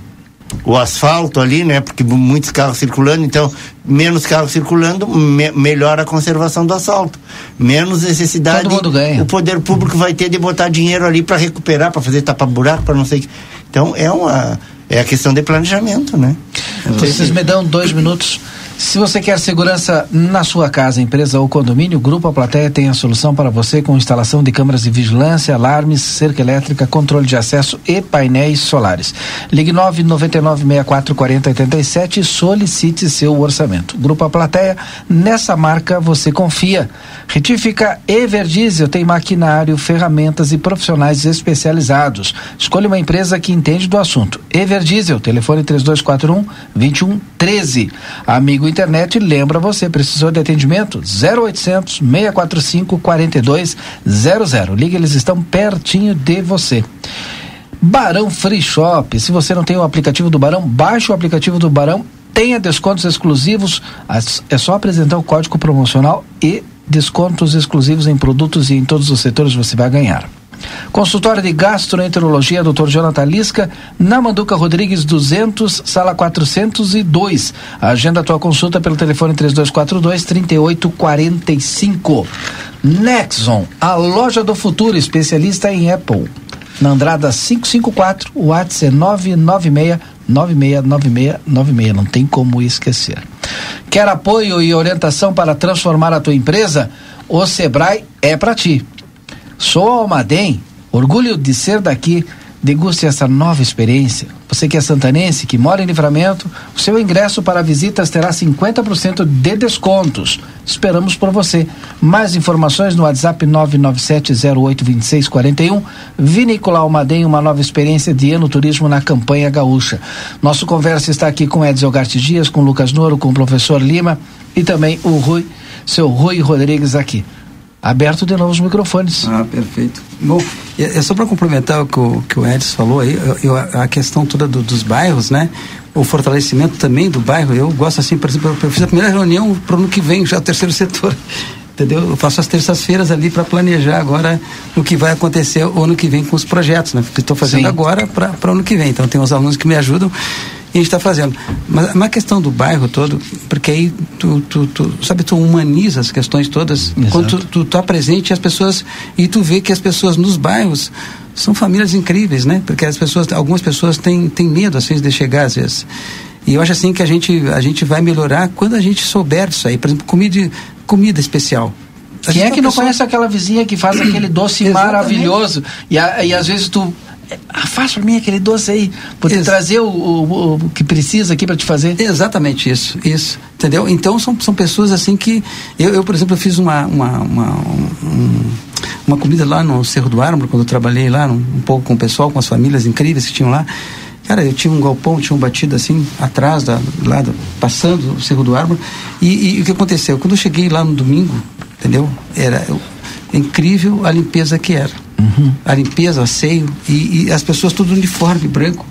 o asfalto ali, né? Porque muitos carros circulando, então menos carros circulando, me, melhor a conservação do asfalto. Menos necessidade.
Todo mundo ganha.
O poder público vai ter de botar dinheiro ali para recuperar, para fazer tapa-buraco, para não sei. Então é uma é a questão de planejamento, né?
Vocês me dão dois minutos se você quer segurança na sua casa, empresa ou condomínio, o Grupo A Plateia tem a solução para você com instalação de câmeras de vigilância, alarmes, cerca elétrica, controle de acesso e painéis solares. Ligue 999-644087 e solicite seu orçamento. Grupo A Plateia, nessa marca você confia. Retífica Everdiesel tem maquinário, ferramentas e profissionais especializados. Escolha uma empresa que entende do assunto. Everdiesel, telefone 3241 2113. Amigo internet lembra você, precisou de atendimento? 0800 645 4200. Liga, eles estão pertinho de você. Barão Free Shop. Se você não tem o aplicativo do Barão, baixe o aplicativo do Barão. Tenha descontos exclusivos. É só apresentar o código promocional e descontos exclusivos em produtos e em todos os setores você vai ganhar. Consultório de Gastroenterologia, Dr. Jonathan Lisca, na Manduca Rodrigues 200, sala 402. Agenda a tua consulta pelo telefone 3242 3845. Nexon, a loja do futuro, especialista em Apple. Na Andrada 554, o WhatsApp é 996 969696, não tem como esquecer. Quer apoio e orientação para transformar a tua empresa? O Sebrae é para ti. Sou Almaden, orgulho de ser daqui. Deguste essa nova experiência. Você que é santanense, que mora em livramento, o seu ingresso para visitas terá 50% de descontos. Esperamos por você. Mais informações no WhatsApp 997082641. Vinícola Almaden, uma nova experiência de ano turismo na campanha gaúcha. Nosso conversa está aqui com Edson Garte Dias, com Lucas Noro, com o professor Lima e também o Rui, seu Rui Rodrigues aqui aberto de novo os microfones.
Ah, perfeito. Bom, é, só para complementar o que o, que o Edson falou aí, eu, eu, a questão toda do, dos bairros, né? O fortalecimento também do bairro, eu gosto assim, por exemplo, eu fiz a primeira reunião para o ano que vem, já o terceiro setor. Entendeu? Eu faço as terças-feiras ali para planejar agora o que vai acontecer o ano que vem com os projetos, né? Que estou fazendo Sim. agora para o ano que vem. Então tem os alunos que me ajudam a gente está fazendo. Mas uma questão do bairro todo, porque aí tu, tu, tu sabe, tu humaniza as questões todas. Exato. Quando tu, tu tá presente as pessoas e tu vê que as pessoas nos bairros são famílias incríveis, né? Porque as pessoas, algumas pessoas têm, têm medo assim de chegar às vezes. E eu acho assim que a gente, a gente vai melhorar quando a gente souber disso aí. Por exemplo, comida, comida especial.
Quem é que não pessoa... conhece aquela vizinha que faz aquele doce maravilhoso? E, a, e às vezes tu faz para mim aquele doce aí, poder trazer o, o, o, que precisa aqui para te fazer.
Exatamente isso, isso, entendeu? Então são, são pessoas assim que eu, eu por exemplo, eu fiz uma uma, uma, um, uma comida lá no Cerro do Ármore quando eu trabalhei lá um, um pouco com o pessoal, com as famílias incríveis que tinham lá. Cara, eu tinha um galpão, tinha um batido assim, atrás, da, lá, do, passando o Cerro do Ármore. E, e, o que aconteceu? Quando eu cheguei lá no domingo, entendeu? Era eu, incrível a limpeza que era. Uhum. A limpeza, o asseio, e, e, as pessoas tudo uniforme branco,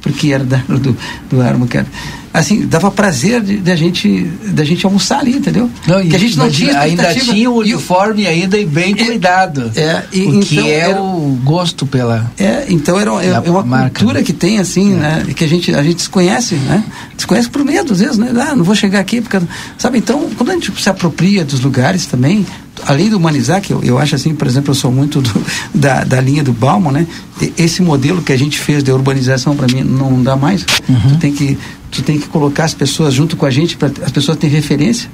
porque era da, do, do Armo, cara. Assim, dava prazer de, de, a gente, de a gente almoçar ali, entendeu?
Não, que a gente não tinha Ainda tinha o uniforme ainda e bem é, cuidado.
É, e,
o que então, é era, o gosto pela.
É, então era, é, é uma marca, cultura né? que tem, assim, é. né? Que a gente, a gente desconhece, né? Desconhece por medo, às vezes, né? Ah, não vou chegar aqui, porque. Sabe, então, quando a gente se apropria dos lugares também, além de humanizar, que eu, eu acho assim, por exemplo, eu sou muito do, da, da linha do Bauman, né? Esse modelo que a gente fez de urbanização para mim não dá mais. Uhum. Tu tem que tu tem que colocar as pessoas junto com a gente para as pessoas terem referência.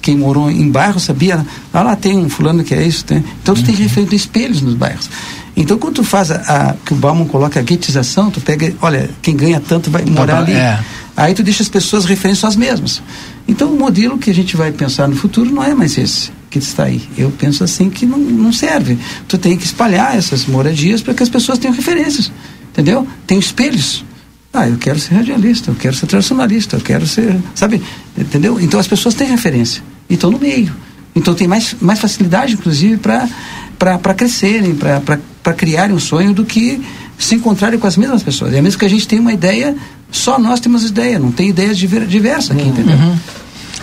Quem morou em bairro sabia, ah, lá tem um fulano que é isso, tem. Então tu uhum. tem referência espelhos nos bairros. Então, quando tu faz a, a, que o Bauman coloca a guetização, tu pega, olha, quem ganha tanto vai morar ali. É. Aí tu deixa as pessoas referências às mesmas. Então, o modelo que a gente vai pensar no futuro não é mais esse que está aí. Eu penso assim que não, não serve. Tu tem que espalhar essas moradias para que as pessoas tenham referências, entendeu? Tem espelhos. Ah, eu quero ser radialista, eu quero ser tradicionalista, eu quero ser, sabe, entendeu? Então as pessoas têm referência e estão no meio. Então tem mais, mais facilidade, inclusive, para crescerem, para criarem um sonho do que se encontrarem com as mesmas pessoas. É mesmo que a gente tenha uma ideia, só nós temos ideia, não tem ideias diversas aqui, uhum. entendeu? Uhum.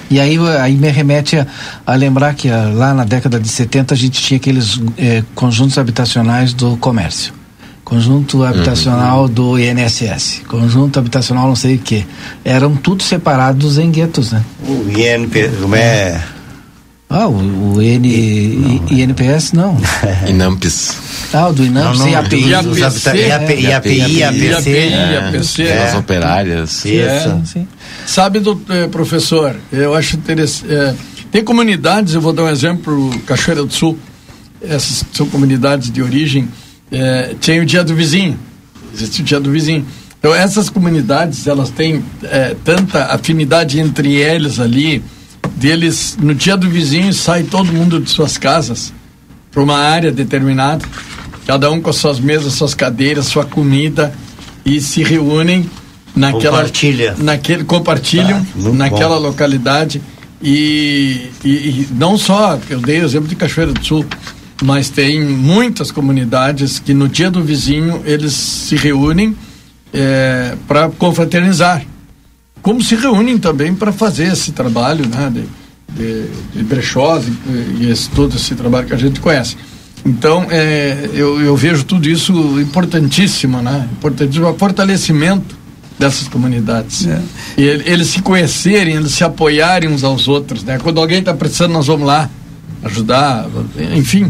E aí, aí me remete a, a lembrar que a, ah, lá na década de 70 a gente tinha aqueles eh, conjuntos habitacionais do comércio. conjunto habitacional uhum. do INSS, conjunto habitacional não sei o que. Eram tudo separados em guetos, né?
O INP, como é?
Ah, o, o N, I, INPS não.
Inampes.
Ah, o do Inampes e API.
IAPI, IAPI,
APC. As operárias.
Isso. Sabe, do, eh, professor, eu acho interessante. Eh, tem comunidades, eu vou dar um exemplo, Cachoeira do Sul, essas são comunidades de origem, é, tem o dia do vizinho, existe o dia do vizinho. Então essas comunidades, elas têm é, tanta afinidade entre eles ali, deles, no dia do vizinho sai todo mundo de suas casas para uma área determinada, cada um com suas mesas, suas cadeiras, sua comida e se reúnem naquela
Compartilha.
naquele compartilham ah, naquela bom. localidade e, e, e, não só eu dei o exemplo de Cachoeira do Sul mas tem muitas comunidades que no dia do vizinho eles se reúnem é, para confraternizar. Como se reúnem também para fazer esse trabalho né, de, de, de brechós e, e esse, todo esse trabalho que a gente conhece. Então, é, eu, eu vejo tudo isso importantíssimo, né? Importantíssimo, o fortalecimento dessas comunidades. É. E eles se conhecerem, eles se apoiarem uns aos outros, né? Quando alguém está precisando, nós vamos lá ajudar, enfim.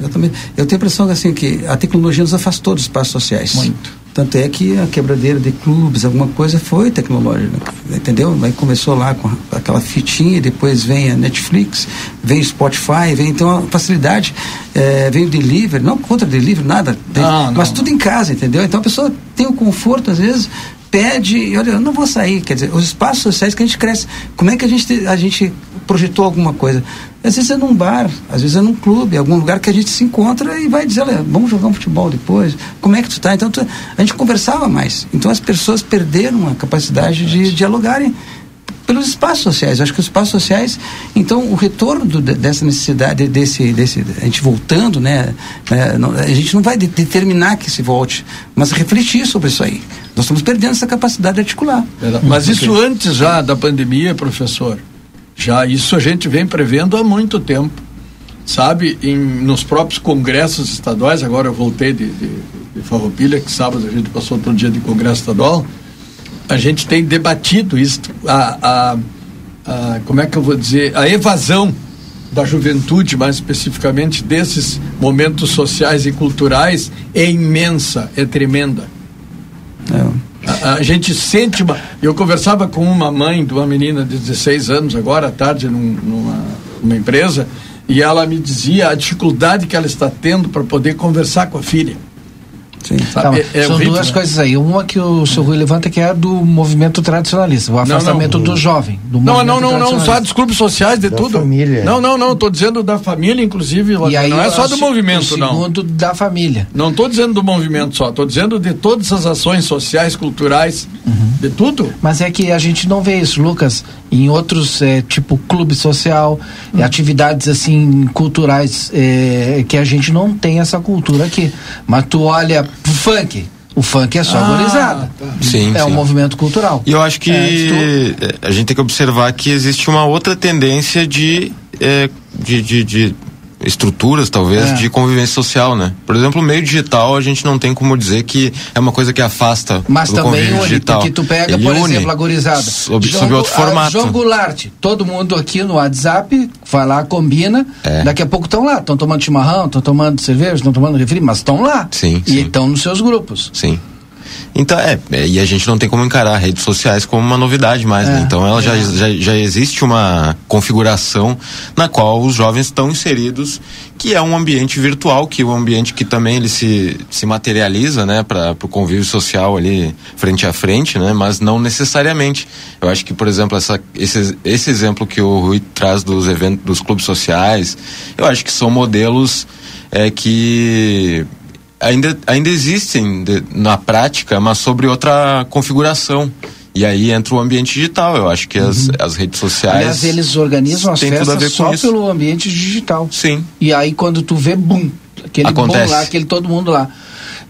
Exatamente. Eu tenho a impressão assim, que a tecnologia nos afastou dos espaços sociais.
Muito.
Tanto é que a quebradeira de clubes, alguma coisa, foi tecnológica, entendeu? Aí começou lá com aquela fitinha, depois vem a Netflix, vem o Spotify, vem então a facilidade, é, vem o delivery, não contra delivery, nada, ah, mas tudo em casa, entendeu? Então a pessoa tem o conforto, às vezes, pede, olha, eu não vou sair, quer dizer, os espaços sociais que a gente cresce, como é que a gente, a gente projetou alguma coisa? Às vezes é num bar, às vezes é num clube, algum lugar que a gente se encontra e vai dizer, olha, vamos jogar um futebol depois, como é que tu tá? Então tu, a gente conversava mais. Então as pessoas perderam a capacidade de dialogarem pelos espaços sociais. Acho que os espaços sociais, então o retorno do, dessa necessidade desse, desse, a gente voltando, né, né a gente não vai de, determinar que se volte, mas refletir sobre isso aí. Nós estamos perdendo essa capacidade de articular.
Mas isso antes já da pandemia, professor. Já isso a gente vem prevendo há muito tempo. Sabe, em, nos próprios congressos estaduais, agora eu voltei de, de, de Farroupilha, que sábado a gente passou todo dia de congresso estadual, a gente tem debatido isso, a, a, a, como é que eu vou dizer, a evasão da juventude, mais especificamente desses momentos sociais e culturais, é imensa, é tremenda. É. A, a, gente sente uma. Eu conversava com uma mãe de uma menina de 16 anos, agora à tarde, num, numa, numa empresa, e ela me dizia a dificuldade que ela está tendo para poder conversar com a filha.
Sim. Tá, é, é são horrível, duas né? coisas aí. Uma que o seu Rui levanta que é do movimento tradicionalista, o afastamento não, não, do jovem. Do
não, não, não, não, só dos clubes sociais, de da tudo. Família. Não, não, não, estou dizendo da família, inclusive. E aí, não é só do movimento, não.
Segundo da família.
Não estou dizendo do movimento só, estou dizendo de todas as ações sociais, culturais, uhum. de tudo.
Mas é que a gente não vê isso, Lucas, em outros, é, tipo clube social, uhum. atividades assim culturais, é, que a gente não tem essa cultura aqui. Mas tu olha funk. O funk é só ah,
Tá. Sim,
é
sim.
um movimento cultural.
E eu acho que é, a gente tem que observar que existe uma outra tendência de, é, de, de, de estruturas, talvez, é. de convivência social, né? Por exemplo, o meio digital, a gente não tem como dizer que é uma coisa que afasta
Mas o também convívio une, digital. porque tu pega, Ele por une exemplo, a gorizada.
Sob, jogo, sob outro formato.
Jogo Larte. Todo mundo aqui no WhatsApp vai lá, combina. É. Daqui a pouco estão lá. Estão tomando chimarrão, estão tomando cerveja, estão tomando refri, mas estão lá.
Sim,
e estão nos seus grupos.
Sim. Então, é, é, e a gente não tem como encarar redes sociais como uma novidade mais, né? é, né? Então, ela é. já, já, já existe uma configuração na qual os jovens estão inseridos, que é um ambiente virtual, que é um ambiente que também ele se, se materializa, né, para o convívio social ali frente a frente, né? Mas não necessariamente. Eu acho que, por exemplo, essa, esse, esse exemplo que o Rui traz dos eventos, dos clubes sociais, eu acho que são modelos é, que ainda, ainda existem de, na prática, mas sobre outra configuração. E aí entra o ambiente digital. Eu acho que as, uhum. as redes sociais.
Aliás, eles organizam as festas só isso. pelo ambiente digital.
Sim.
E aí quando tu vê, bum, aquele
Acontece.
lá, aquele todo mundo lá.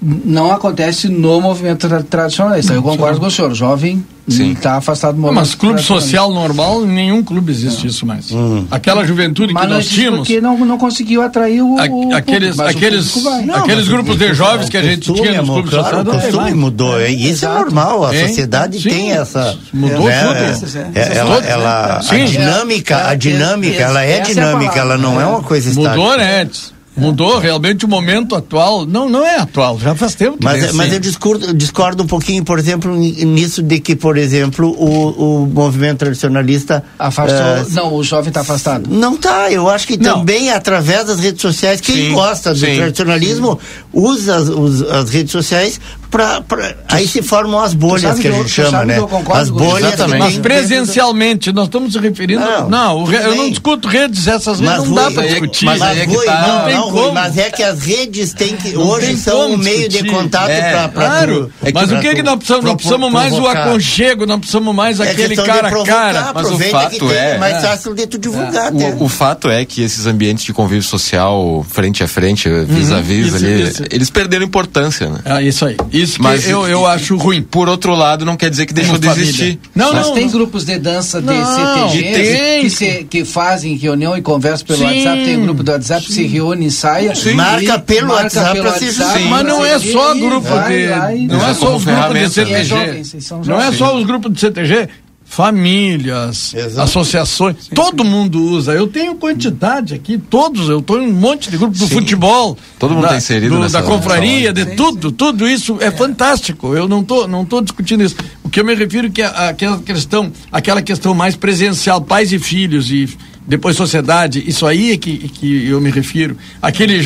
Não acontece no movimento tradicionalista. Eu concordo com o senhor, o jovem está afastado do
movimento. Mas clube social normal, nenhum clube existe isso mais. Hum. Aquela juventude
mas
que nós tínhamos.
Porque não, não conseguiu atrair o.
A, aqueles aqueles, não, aqueles grupos de jovens que a gente tinha nos clubes
claro, sociais. O costume mudou. É, isso é normal, a sociedade Sim. tem essa.
Mudou né, tudo.
É, é, ela, ela, a dinâmica, a dinâmica, ela é dinâmica, ela não é uma coisa
estática. Mudou, né? Mudou realmente o momento atual. Não, não é atual, já faz tempo que
Mas, mas eu discordo, discordo um pouquinho, por exemplo, nisso de que, por exemplo, o, o movimento tradicionalista.
Afastou. Uh, não, o jovem está afastado.
Não está. Eu acho que não. também através das redes sociais, quem sim, gosta do sim, tradicionalismo sim. usa as, os, as redes sociais Pra, pra, aí se formam as bolhas que a gente chama, né?
As bolhas. Mas presencialmente, nós estamos se referindo. Não, não eu não discuto redes, essas redes não dá para discutir.
Mas, mas, é que tá, não, não, Rui, mas é que as redes têm que. Não hoje são um meio de contato
é, para. Claro. É mas o que, que nós precisamos? Nós precisamos mais o aconchego, nós precisamos mais é aquele cara a cara.
Mas o fato é. mais é. fácil de tu divulgar.
O, fato é que esses ambientes de convívio social, frente a frente, vis-a-vis, ali, eles perderam importância, né?
Ah, isso aí. Isso Mas eu, eu acho ruim.
Por outro lado, não quer dizer que deixou de existir.
Não, Mas não, tem não. grupos de dança de não, CTG que, se, que fazem reunião e conversam pelo Sim. WhatsApp. Tem um grupo do WhatsApp que se reúne, ensaia.
Sim. Marca pelo marca WhatsApp pelo WhatsApp,
Mas não é só grupo de. Não é só os grupos de CTG. Não é só os grupos de CTG famílias, Exato. associações, sim, todo sim. mundo usa. Eu tenho quantidade aqui, todos, eu estou em um monte de grupos do futebol.
Todo mundo está inserido
do,
nessa
Da confraria, de tudo, tudo isso é, é, fantástico. Eu não tô, não tô discutindo isso. O que eu me refiro é que aquela questão, aquela questão mais presencial, pais e filhos e depois sociedade, isso aí é que, que eu me refiro. Aquele,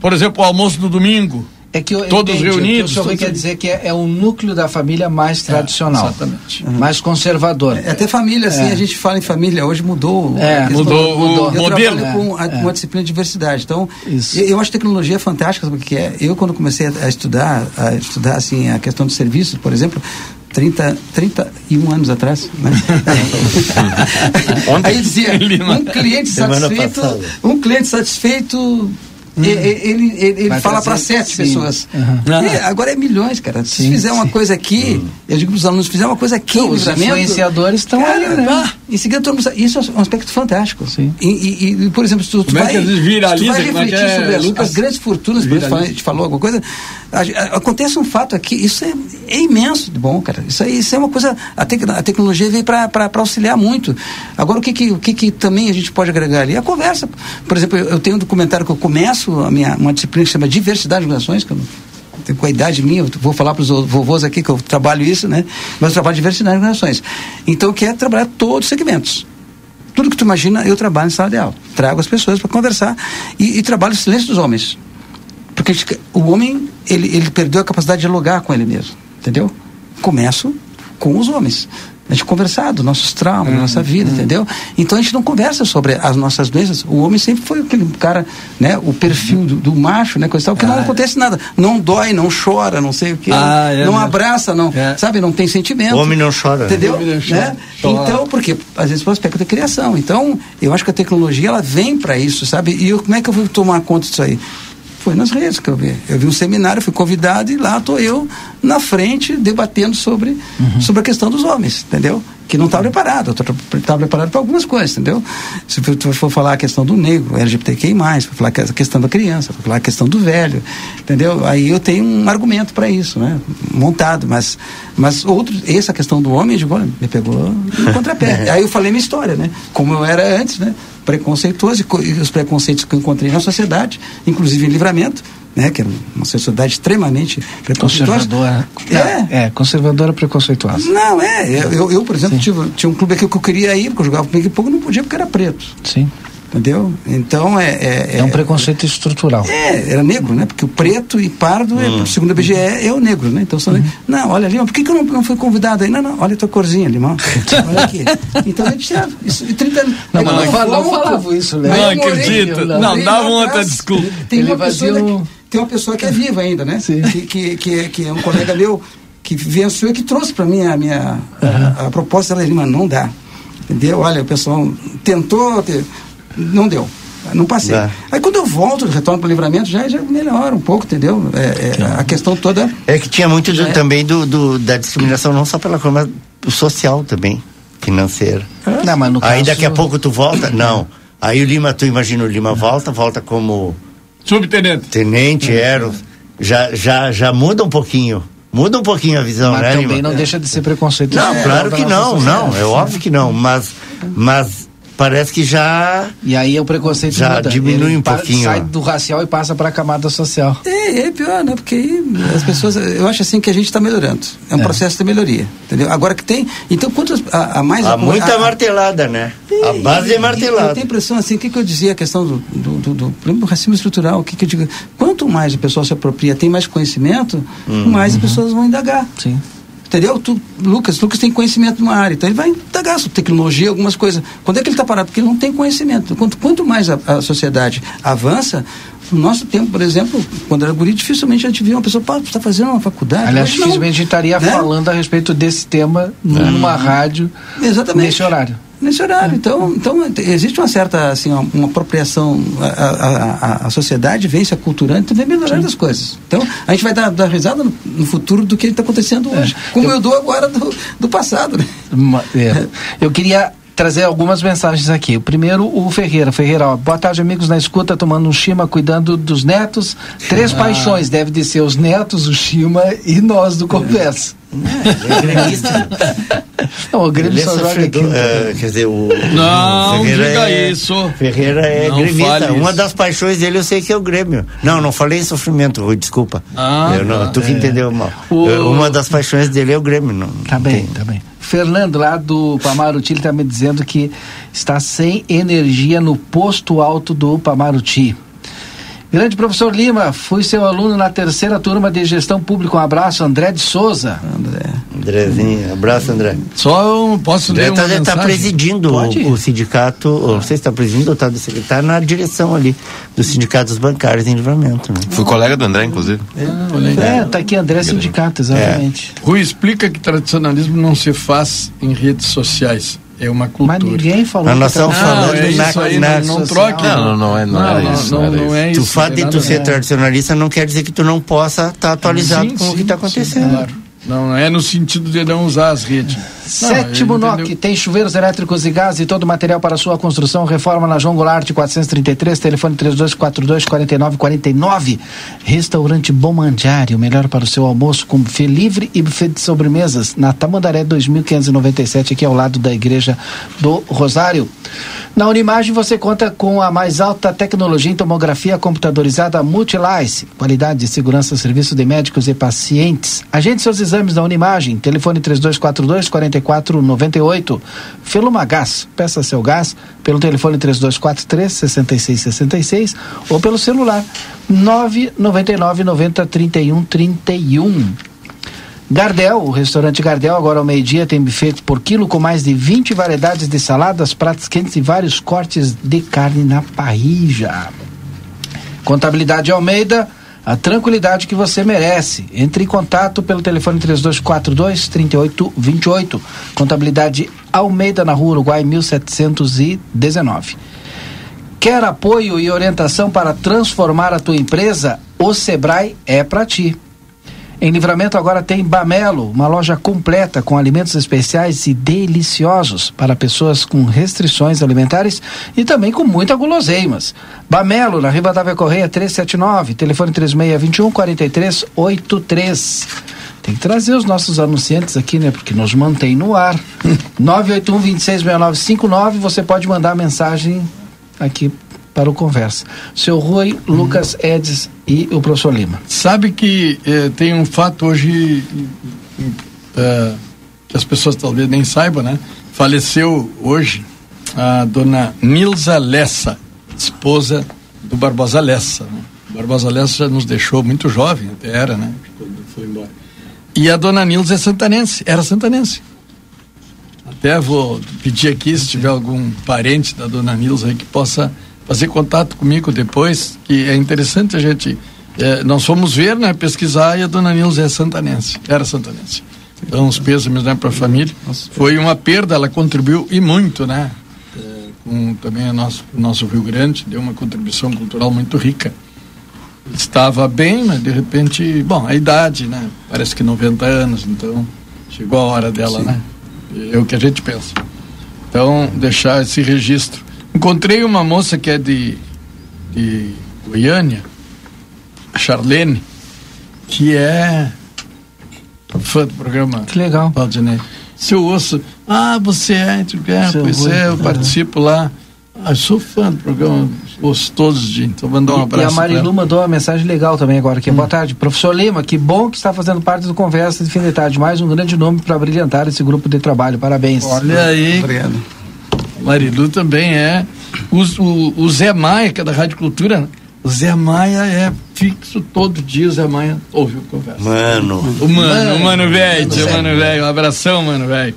por exemplo, o almoço do domingo,
é que eu,
todos entendi, reunidos.
O que o senhor quer dizer que é, é um núcleo da família mais é, tradicional. É, exatamente. Uhum. Mais conservador.
É, até família, assim, é. a gente fala em família, hoje mudou.
É, mudou, mudou, o eu modelo.
trabalho com a, uma disciplina de diversidade. Então, eu, eu, acho tecnologia fantástica, porque é, eu quando comecei a, a estudar, a estudar assim, a questão de serviços, por exemplo, 30, 31 anos atrás. Né? Aí dizia, um cliente satisfeito, um cliente satisfeito Hum. Ele, ele, ele fala para sete sim. pessoas. Uhum. E agora é milhões, cara. Se sim, fizer sim. uma coisa aqui, hum. eu digo para os alunos, se fizer uma coisa aqui,
então, os influenciadores estão aí, né? Ah,
em seguida todo mundo Isso é um aspecto fantástico.
Sim.
E, e, e por exemplo, se tu, tu vai,
viraliza,
tu vai é refletir é, sobre as, as, grandes fortunas, que a gente falou alguma coisa, acontece um fato aqui, isso é, é, imenso de bom, cara. Isso, aí, isso é uma coisa. A, tec, a tecnologia veio para auxiliar muito. Agora, o que, que, o que, que também a gente pode agregar ali? A conversa. Por exemplo, eu, eu tenho um documentário que eu começo a minha, uma disciplina que chama Diversidade de Relações, que eu com a idade minha, vou falar para os vovôs aqui que eu trabalho isso, né? Mas eu trabalho diversidade de relações. Então, eu quero trabalhar todos os segmentos. Tudo que tu imagina, eu trabalho em sala de aula. Trago as pessoas para conversar e, e trabalho o silêncio dos homens. Porque o homem, ele, ele perdeu a capacidade de dialogar com ele mesmo, entendeu? Começo com os homens a gente conversar dos nossos traumas, uhum, da nossa vida, uhum. entendeu? Então a gente não conversa sobre as nossas doenças. O homem sempre foi aquele cara, né? O perfil do, do macho, né? Coisa tal, que ah, não acontece nada. Não dói, não chora, não sei o que. Ah, é, não abraça, não. É. Sabe? Não tem sentimento.
O homem não chora.
Entendeu? Não né? chora. Então, porque às vezes por aspecto da criação. Então, eu acho que a tecnologia ela vem para isso, sabe? E eu, como é que eu vou tomar conta disso aí? Foi nas redes que eu vi. Eu vi um seminário, fui convidado e lá estou eu na frente debatendo sobre, uhum. sobre a questão dos homens, entendeu? Que não estava preparado, estava preparado para algumas coisas, entendeu? Se for, for falar a questão do negro, LGBTQI, for falar a questão da criança, for falar a questão do velho, entendeu? Aí eu tenho um argumento para isso, né? Montado, mas, mas outro, essa questão do homem, digo, olha, me pegou no contrapé. Aí eu falei minha história, né? Como eu era antes, né? preconceituoso e, os preconceitos que eu encontrei na sociedade, inclusive em livramento, né, que é uma sociedade extremamente preconceituosa.
Conservadora. É, é conservadora preconceituosa.
Não, é. Eu, eu por exemplo, tive, tinha um clube aqui que eu queria ir, porque eu jogava comigo pouco, não podia porque era preto.
Sim.
Entendeu? Então é.
É, é um preconceito estrutural.
É, era negro, né? Porque o preto e pardo, hum. é, segundo a BGE, é o negro, né? Então, uhum. não, olha ali, por que, que eu não, não fui convidado aí? Não, não, olha a tua corzinha, Limão. olha aqui. Então a gente tirava. Isso, 30 anos.
Não, mas não, fala, não falava isso, né?
Não acredito. Não, não dava outra desculpa.
Tem uma, pessoa um... tem uma pessoa que é viva ainda, né? Sim. Que, que, que, é, que é um colega meu que venceu e que trouxe para mim a minha uhum. a, a proposta dela, Lima, não dá. Entendeu? Olha, o pessoal tentou, não deu. Não passei. Dá. Aí quando eu volto, retorno para o livramento, já, já melhora um pouco, entendeu? É, é a questão toda.
É que tinha muito do, é. também do, do, da discriminação, não só pela cor, mas social também, financeira. Não, mas no Aí caso... daqui a pouco tu volta? Não. Aí o Lima, tu imagina o Lima volta, volta como.
Subtenente.
Tenente, Eros. Já, já, já muda um pouquinho. Muda um pouquinho a visão,
mas
né?
Também Lima? não deixa de ser preconceito.
Não, claro que não, não. É óbvio que não. Mas, mas parece que já.
E aí o preconceito
já muda. diminui Ele um pouquinho.
Sai do racial e passa para a camada social.
É, é pior, né? Porque aí as pessoas. Eu acho assim que a gente está melhorando. É um é. processo de melhoria. Entendeu? Agora que tem. Então, quantas. A, a mais.
Há muita a, martelada, né? a base é martelada.
Eu tenho a impressão assim, o que, que eu dizia, a questão do, do, do, do racismo estrutural, o que, que eu digo? Quanto mais a pessoa se apropria, tem mais conhecimento, uhum. mais as pessoas vão indagar.
Sim.
Entendeu? Tu, Lucas, Lucas tem conhecimento numa área, então ele vai indagar sobre tecnologia, algumas coisas. Quando é que ele está parado? Porque ele não tem conhecimento. Quanto, quanto mais a, a sociedade avança, no nosso tempo, por exemplo, quando era guri, dificilmente a gente via uma pessoa, pá, está fazendo uma faculdade.
Aliás, dificilmente a gente estaria né? falando a respeito desse tema numa é. rádio
Exatamente.
nesse horário
nesse horário. É. Então, então existe uma certa assim, uma, apropriação. A, a, a, a, sociedade vem se aculturando, então vem melhorando Sim. as coisas. Então, a gente vai dar, dar risada no, no futuro do que está acontecendo hoje. É. Como eu, eu, dou agora do, do passado. Né?
É. Eu queria trazer algumas mensagens aqui. O primeiro, o Ferreira. Ferreira, ó, boa tarde, amigos na escuta, tomando um chima, cuidando dos netos. Três ah. paixões, deve de ser os netos, o chima e nós do Conversa. É, é gremista. Não, o Grêmio só joga aqui.
Uh, quer dizer, o.
Não, Ferreira diga é, isso.
Ferreira é não gremista. Uma das paixões dele eu sei que é o Grêmio. Não, não falei em sofrimento, Rui, desculpa. Ah, eu não, tu que é. entendeu mal. O... Uma das paixões dele é o Grêmio. Não,
tá bem, tem. tá bem. Fernando, lá do Pamaruti, ele está me dizendo que está sem energia no posto alto do Pamaruti. Grande professor Lima, fui seu aluno na terceira turma de gestão pública. Um abraço, André de Souza.
André. Andrezinho, abraço, André.
Só posso André ler uma
está tá presidindo o, o, sindicato, ah. não sei se está presidindo ou está tá na direção ali dos sindicatos bancários em livramento. Né?
Fui colega do André, inclusive.
É, tá aqui André Sindicato, exatamente.
É. Rui, explica que tradicionalismo não se faz em redes sociais é uma cultura.
Mas ninguém falou.
Mas nós estamos falando
é na, aí,
na,
não, não troque.
Não, não, não, é, não, não,
não,
isso,
não, não, não é
isso. Tu fato de tu ser tradicionalista não quer dizer que tu não possa estar tá atualizado sim, com sim, o que está acontecendo. Sim, claro.
Não é no sentido de não usar as redes.
Sétimo NOC, tem chuveiros elétricos e gás e todo o material para sua construção. Reforma na João Goulart 433, telefone 3242 4949. Restaurante Bom Mandiário, melhor para o seu almoço com buffet livre e buffet de sobremesas na Tamandaré 2597, aqui ao lado da Igreja do Rosário. Na Unimagem você conta com a mais alta tecnologia em tomografia computadorizada Multilice, qualidade e segurança serviço de médicos e pacientes. Agende seus exames na Unimagem, telefone 3242 4498. Feluma peça seu gás pelo telefone 3243 6666 ou pelo celular 999 90 31 31. Gardel, o restaurante Gardel, agora ao meio-dia, tem buffet por quilo com mais de 20 variedades de saladas, pratos quentes e vários cortes de carne na parrija. Contabilidade Almeida, a tranquilidade que você merece. Entre em contato pelo telefone 3242 3828. Contabilidade Almeida na Rua Uruguai 1719. Quer apoio e orientação para transformar a tua empresa? O Sebrae é para ti. Em Livramento agora tem Bamelo, uma loja completa com alimentos especiais e deliciosos para pessoas com restrições alimentares e também com muita guloseimas. Bamelo, na Rivadavia Correia 379, telefone 3621 4383. Tem que trazer os nossos anunciantes aqui, né? Porque nos mantém no ar. 981 266959, você pode mandar mensagem aqui para o Conversa. Seu Rui, Lucas Edes e o professor Lima.
Sabe que eh, tem um fato hoje eh, que as pessoas talvez nem saibam, né? Faleceu hoje a dona Nilza Lessa, esposa do Barbosa Lessa. Né? Barbosa Lessa já nos deixou muito jovem, até era, né? Quando foi embora. E a dona Nilza é santanense, era santanense. Até vou pedir aqui, se tiver algum parente da dona Nilza aí que possa fazer contato comigo depois, que é interessante a gente. É, nós fomos ver, né, pesquisar, e a dona Nilza é santanense, era santanense. Então, os pêsames né, para a família. Foi uma perda, ela contribuiu e muito, né? É, com também o nosso, nosso Rio Grande, deu uma contribuição cultural muito rica. Estava bem, mas de repente, bom, a idade, né? Parece que 90 anos, então chegou a hora dela, Sim. né? É o que a gente pensa. Então, deixar esse registro. Encontrei uma moça que é de, de Goiânia, a Charlene, que é fã do programa.
Que legal.
Valdinei. Se eu ouço, ah, você é, é pois é, eu participo lá. Ah, eu sou fã do programa, ouço todos os dias, então mandar um abraço.
E a Marilu mandou uma mensagem legal também agora, que é hum. boa tarde. Professor Lima, que bom que está fazendo parte do Conversa de Fim de Tarde. Mais um grande nome para brilhantar esse grupo de trabalho. Parabéns.
Olha aí. Obrigado. Marilu também é. O, o, o Zé Maia, que é da Rádio Cultura, o Zé Maia é fixo todo dia, o Zé Maia ouve o conversa.
Mano.
O mano, o mano velho, o mano velho, um abração, mano velho.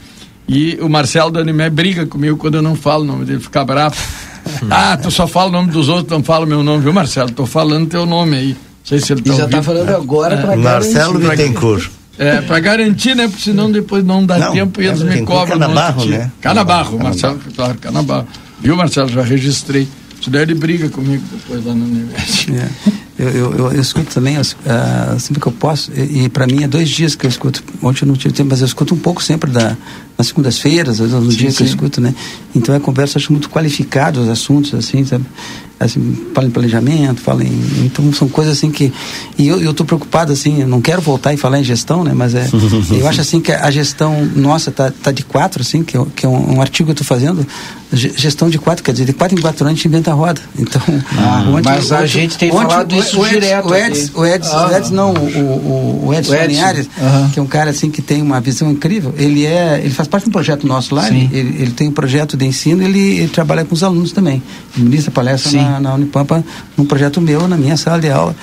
E o Marcelo do Animé briga comigo quando eu não falo o nome dele, fica bravo. ah, tu só fala o nome dos outros, não fala o meu nome, viu, Marcelo? Tô falando teu nome aí. Não sei se ele tá
e já tá falando agora é. pra
Marcelo Bittencourt.
É, pra garantir, né? Porque senão depois não dá não, tempo e eles me cobram.
Canabarro, né?
Canabarro, Marcelo, claro, Canabarro. Viu, Marcelo? Já registrei. Se der, ele briga comigo depois lá no universo.
É. Eu, eu, eu, eu, escuto também uh, sempre que eu posso, e, e para mim é dois dias que eu escuto. Ontem eu não tive tempo, mas eu escuto um pouco sempre da, nas segundas-feiras, no dia sim. que eu escuto, né? Então é conversa, acho muito qualificado os assuntos, assim, sabe? assim, fala em planejamento, fala em. Então são coisas assim que. E eu estou preocupado, assim, não quero voltar e falar em gestão, né? Mas é. eu acho assim que a gestão nossa tá, tá de quatro, assim, que, que é um, um artigo que eu estou fazendo. Gestão de quatro, quer dizer, de quatro em quatro anos a gente inventa a roda. Então.
Ah, onde, mas a gente tem onde, falado isso o direto.
O Eds, o ah. o não, o, o, o Edson, Edson. Linhares, que é um cara assim que tem uma visão incrível, ele é. Ele faz parte de um projeto nosso lá, ele, ele, tem um projeto de ensino, ele, ele trabalha com os alunos também. Ele ministra palestra Sim. na na, Unipampa num projeto meu, na minha sala de aula.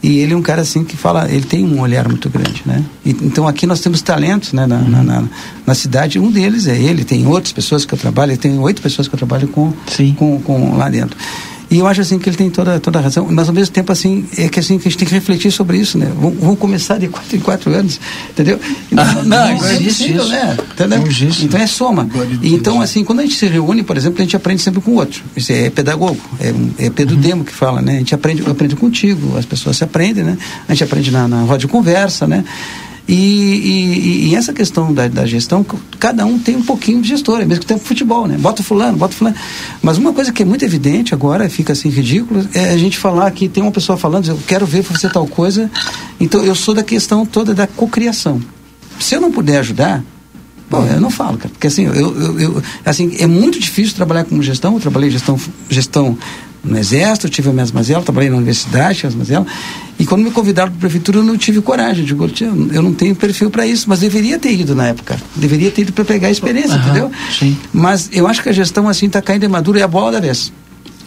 E ele é um cara assim que fala, ele tem um olhar muito grande, né? E, então aqui nós temos talentos né, na, uhum. na, na, na, cidade, um deles é ele, tem outras pessoas que eu trabalho, tem oito pessoas que eu trabalho com, com, com lá dentro. E eu acho assim que ele tem toda, toda a razão, mas ao mesmo tempo assim, é que assim que a gente tem que refletir sobre isso, né? Vamos, vamos começar de quatro em quatro anos, entendeu?
Não, ah, não, não é possível, né?
Entendeu? Então é soma. Então assim, quando a gente se reúne, por exemplo, a gente aprende sempre com o outro. Isso é pedagogo, é, é Pedro uhum. Demo que fala, né? A gente aprende, eu aprendo contigo, as pessoas se aprendem, né? A gente aprende na, na roda de conversa, né? E, e, e, essa questão da, da, gestão, cada um tem um pouquinho de gestor, é mesmo que tem futebol, né? Bota fulano, bota fulano. Mas uma coisa que é muito evidente agora, fica assim ridículo, é a gente falar que tem uma pessoa falando, eu quero ver você tal coisa. Então eu sou da questão toda da cocriação. Se eu não puder ajudar, Bom, eu não falo, cara, porque assim, eu, eu, eu, assim, é muito difícil trabalhar como gestão, eu trabalhei gestão, gestão no Exército, tive a minha Mazela, trabalhei na universidade, tive a Mazela, e quando me convidaram para a prefeitura eu não tive coragem, digo, eu não tenho perfil para isso, mas deveria ter ido na época, deveria ter ido para pegar a experiência, uhum, entendeu? Sim. Mas eu acho que a gestão assim está caindo em madura, é a bola da vez.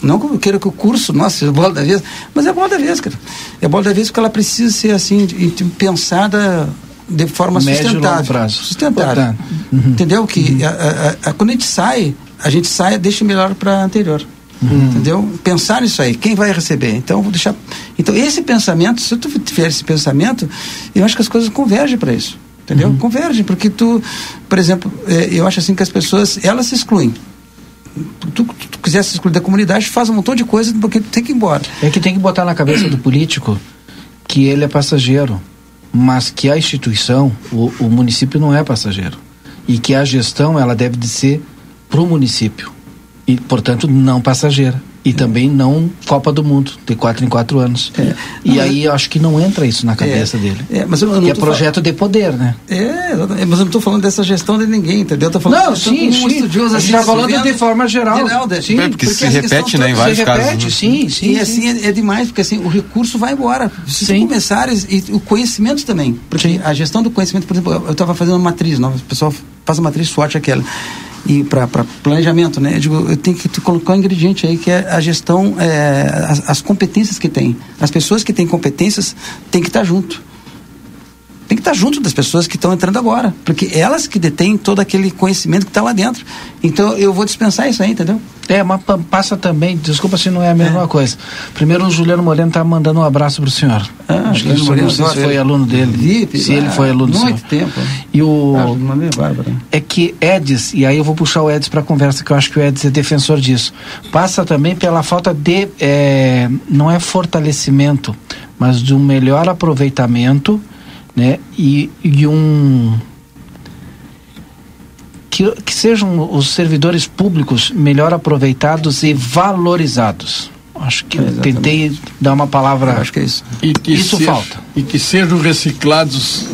Não que eu queira que o curso, nossa, seja a bola da vez, mas é a bola da vez, cara. É a bola da vez porque ela precisa ser assim, pensada de forma Médio sustentável.
Prazo.
Sustentável. Uhum. Entendeu? Que uhum. a, a, a, quando a gente sai, a gente sai, deixa melhor para anterior. Uhum. Entendeu? Pensar nisso aí, quem vai receber? Então, vou deixar. Então, esse pensamento, se tu tiver esse pensamento, eu acho que as coisas convergem para isso. Entendeu? Uhum. Convergem, porque tu, por exemplo, é, eu acho assim que as pessoas, elas se excluem. Tu, tu, tu quiser se excluir da comunidade, faz um montão de coisa porque tu tem que ir embora.
É que tem que botar na cabeça do político que ele é passageiro, mas que a instituição, o, o município não é passageiro. E que a gestão, ela deve de ser para o município e, portanto, não passageira. E também não Copa do Mundo, de quatro em quatro anos. É. E não, aí eu acho que não entra isso na cabeça
é.
dele.
É, mas eu, eu
que é projeto de poder, né?
É, mas eu não estou falando dessa gestão de ninguém, entendeu? Eu tô
falando não, sim, um sim. Estudioso, a gente está falando de forma geral.
Geral, de, sim, porque, porque se repete, né, em vários se repete, casos. Né?
Sim, sim. E assim é, é, demais, porque assim, o recurso vai embora. Se sim. começares, e o conhecimento também. Porque sim. a gestão do conhecimento, por exemplo, eu estava fazendo uma matriz, não, o pessoal faz a matriz SWOT aquela e para planejamento, né? Eu, digo, eu tenho que colocar um ingrediente aí que é a gestão, é, as, as, competências que tem. As pessoas que têm competências têm que estar junto. Tem que estar junto das pessoas que estão entrando agora, porque elas que detêm todo aquele conhecimento que está lá dentro. Então eu vou dispensar isso aí, entendeu?
É, mas passa também, desculpa se não é a mesma é. coisa. Primeiro o Juliano Moreno está mandando um abraço para o senhor. Ah, Juliano Moreno, não sei se foi aluno dele. se ele foi aluno
Muito tempo.
E o. Ah. É que Edis, e aí eu vou puxar o Edis para a conversa, que eu acho que o Edis é defensor disso. Passa também pela falta de. É, não é fortalecimento, mas de um melhor aproveitamento, né? E, e um. Que, que sejam os servidores públicos melhor aproveitados e valorizados. Acho que é, tentei dar uma palavra.
Acho que é isso. isso seja, falta. E que sejam reciclados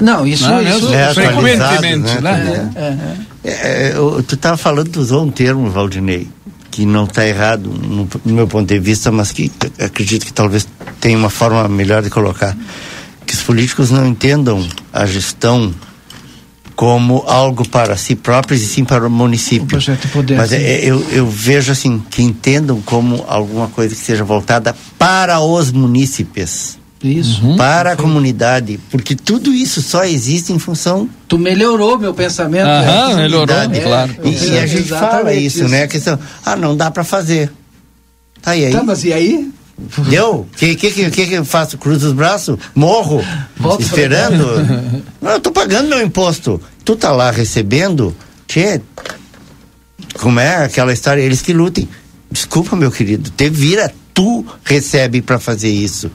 não, isso, não, isso
é, frequentemente, né? né? É, é. é, é tu estava falando, tu usou um termo, Valdinei, que não está errado no, no, meu ponto de vista, mas que acredito que talvez tenha uma forma melhor de colocar. Que os políticos não entendam a gestão como algo para si próprios e sim para o município. O
poder,
Mas é, eu, eu vejo assim, que entendam como alguma coisa que seja voltada para os munícipes.
Isso.
Uhum. Para a comunidade, porque tudo isso só existe em função.
Tu melhorou meu pensamento.
Aham, né? melhorou, é, claro.
E, e, a gente fala isso, isso, né? A questão, ah, não dá para fazer. Tá, e aí? Tá,
mas e aí?
Deu? O que, que, que, que eu faço? Cruzo os braços? Morro? Volta esperando? não, eu tô pagando meu imposto. Tu tá lá recebendo? Tchê, como é aquela história? Eles que lutem. Desculpa, meu querido. Te vira, tu recebe para fazer isso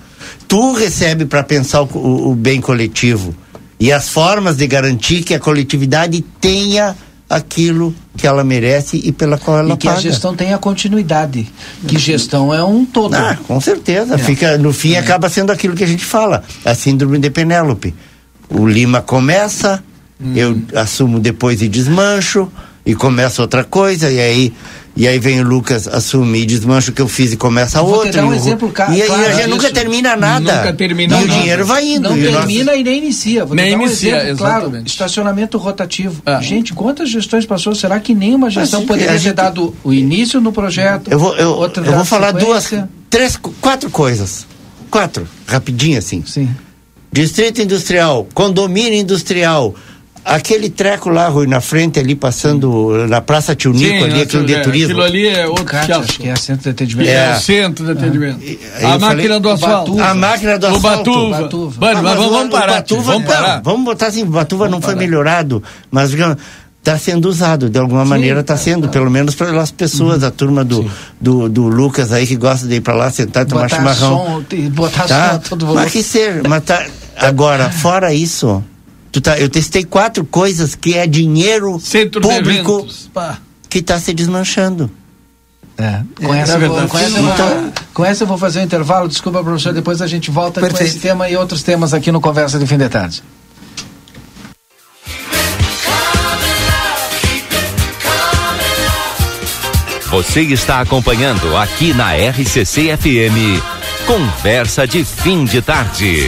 tu recebe para pensar o, o, o bem coletivo e as formas de garantir que a coletividade tenha aquilo que ela merece e pela qual ela
e que
paga.
a gestão tenha continuidade. Que gestão é um todo.
Ah, com certeza. É. Fica, no fim, é. acaba sendo aquilo que a gente fala, a síndrome de Penélope. O Lima começa, hum. eu assumo depois e desmancho, e começa outra coisa, e aí e aí vem o Lucas assumir, desmancha o que eu fiz e começa eu outro.
Vou um exemplo,
e, aí a gente nunca termina nada.
Nunca termina
E o dinheiro vai indo.
Não termina nosso... e nem inicia.
Vou nem um inicia, exemplo,
exatamente. Claro, estacionamento rotativo. Ah. Gente, quantas gestões passou? Será que nenhuma gestão assim, poderia gente... ter dado o início no projeto?
Eu vou, eu, eu vou falar duas, três, quatro coisas. Quatro, rapidinho assim.
Sim.
Distrito industrial, condomínio industrial, Aquele treco lá, Rui, na frente ali, passando na Praça Tio Nico, ali, aquele de turismo.
Aquilo ali é outro
acho que é centro de atendimento.
É, é o centro de atendimento. Ah. A máquina do asfalto.
A máquina do asfalto.
O Batuva. Batuva. Mano, mas, mas vamos parar, Batuva, vamos parar.
Vamos botar assim, Batuva vamos não parar. foi melhorado, mas está sendo usado, de alguma maneira está sendo, tá. pelo menos pelas pessoas, uhum. a turma do, do, do, Lucas aí que gosta de ir para lá sentar e tomar botar chimarrão.
Som, botar tá? som todo
Mas que ser, mas tá, agora, fora isso, Tá, eu testei quatro coisas que é dinheiro Centro público que está se desmanchando.
É. Com, é, essa, vou, com, essa então, com, essa eu vou fazer um intervalo. Desculpa, professor. Depois a gente volta Perfeito. com esse tema e outros temas aqui no Conversa de Fim de Tarde.
Você está acompanhando aqui na RCC FM. Conversa de Fim de Tarde.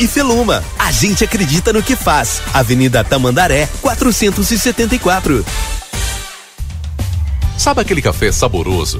e Feluma. A gente acredita no que faz. Avenida Tamandaré, 474.
Sabe aquele café saboroso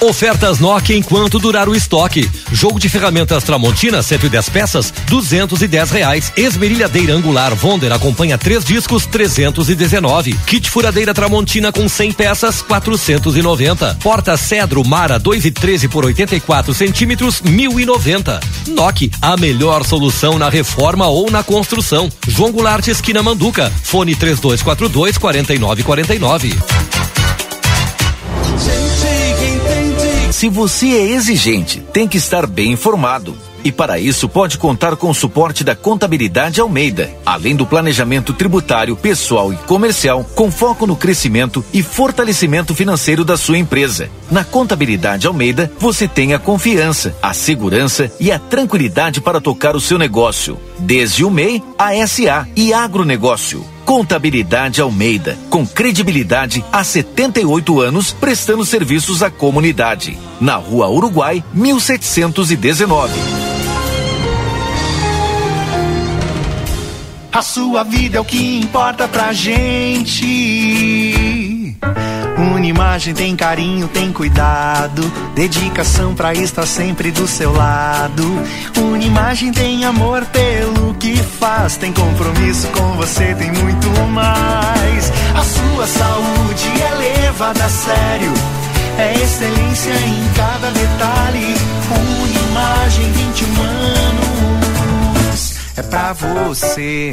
Ofertas Nokia enquanto durar o estoque. Jogo de ferramentas Tramontina 110 peças, 210 reais. Esmerilhadeira angular Vonder acompanha três discos, 319. Kit furadeira Tramontina com 100 peças, 490. Porta Cedro Mara 2 e 13 por 84 centímetros, 1090. Nokia, a melhor solução na reforma ou na construção. João Goulart esquina Manduca. Fone 3242 4949.
Se você é exigente, tem que estar bem informado E para isso pode contar com o suporte da Contabilidade Almeida, além do planejamento tributário, pessoal e comercial, com foco no crescimento e fortalecimento financeiro da sua empresa. Na Contabilidade Almeida, você tem a confiança, a segurança e a tranquilidade para tocar o seu negócio, desde o MEI, a SA e agronegócio. Contabilidade Almeida, com credibilidade há 78 anos, prestando serviços à comunidade. Na Rua Uruguai, 1719.
A sua vida é o que importa pra gente. Uma imagem tem carinho, tem cuidado, dedicação pra estar sempre do seu lado. Uma imagem tem amor pelo que faz, tem compromisso com você, tem muito mais. A sua saúde é levada a sério, é excelência em cada detalhe. Uma imagem 21 anos é pra você.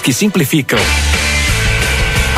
que simplificam.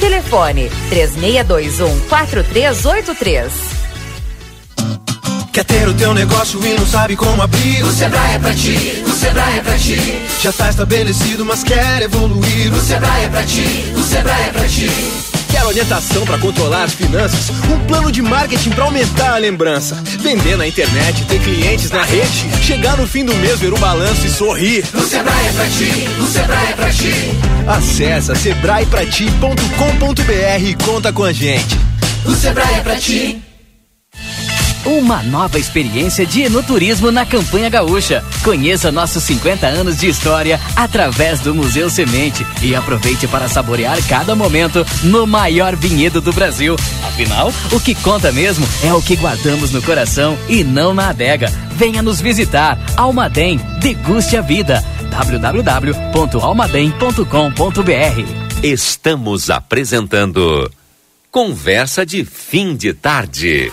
Telefone 3621 4383.
Quer ter o teu negócio e não sabe como abrir? O Sebrae é pra ti, o Sebrae é pra ti. Já tá estabelecido, mas quer evoluir? O Sebrae é pra ti, o Sebrae é pra ti.
Quer orientação para controlar as finanças? Um plano de marketing para aumentar a lembrança? Vender na internet, ter clientes na rede? Chegar no fim do mês, ver o balanço e sorrir?
O Sebrae é pra ti, o Sebrae é pra ti.
Acesse sebraeprati.com.br e conta com a gente.
O Sebrae é pra ti.
Uma nova experiência de enoturismo na campanha gaúcha. Conheça nossos 50 anos de história através do Museu Semente e aproveite para saborear cada momento no maior vinhedo do Brasil. Afinal, o que conta mesmo é o que guardamos no coração e não na adega. Venha nos visitar. Almaden, deguste a vida. www.almaden.com.br
Estamos apresentando Conversa de Fim de Tarde.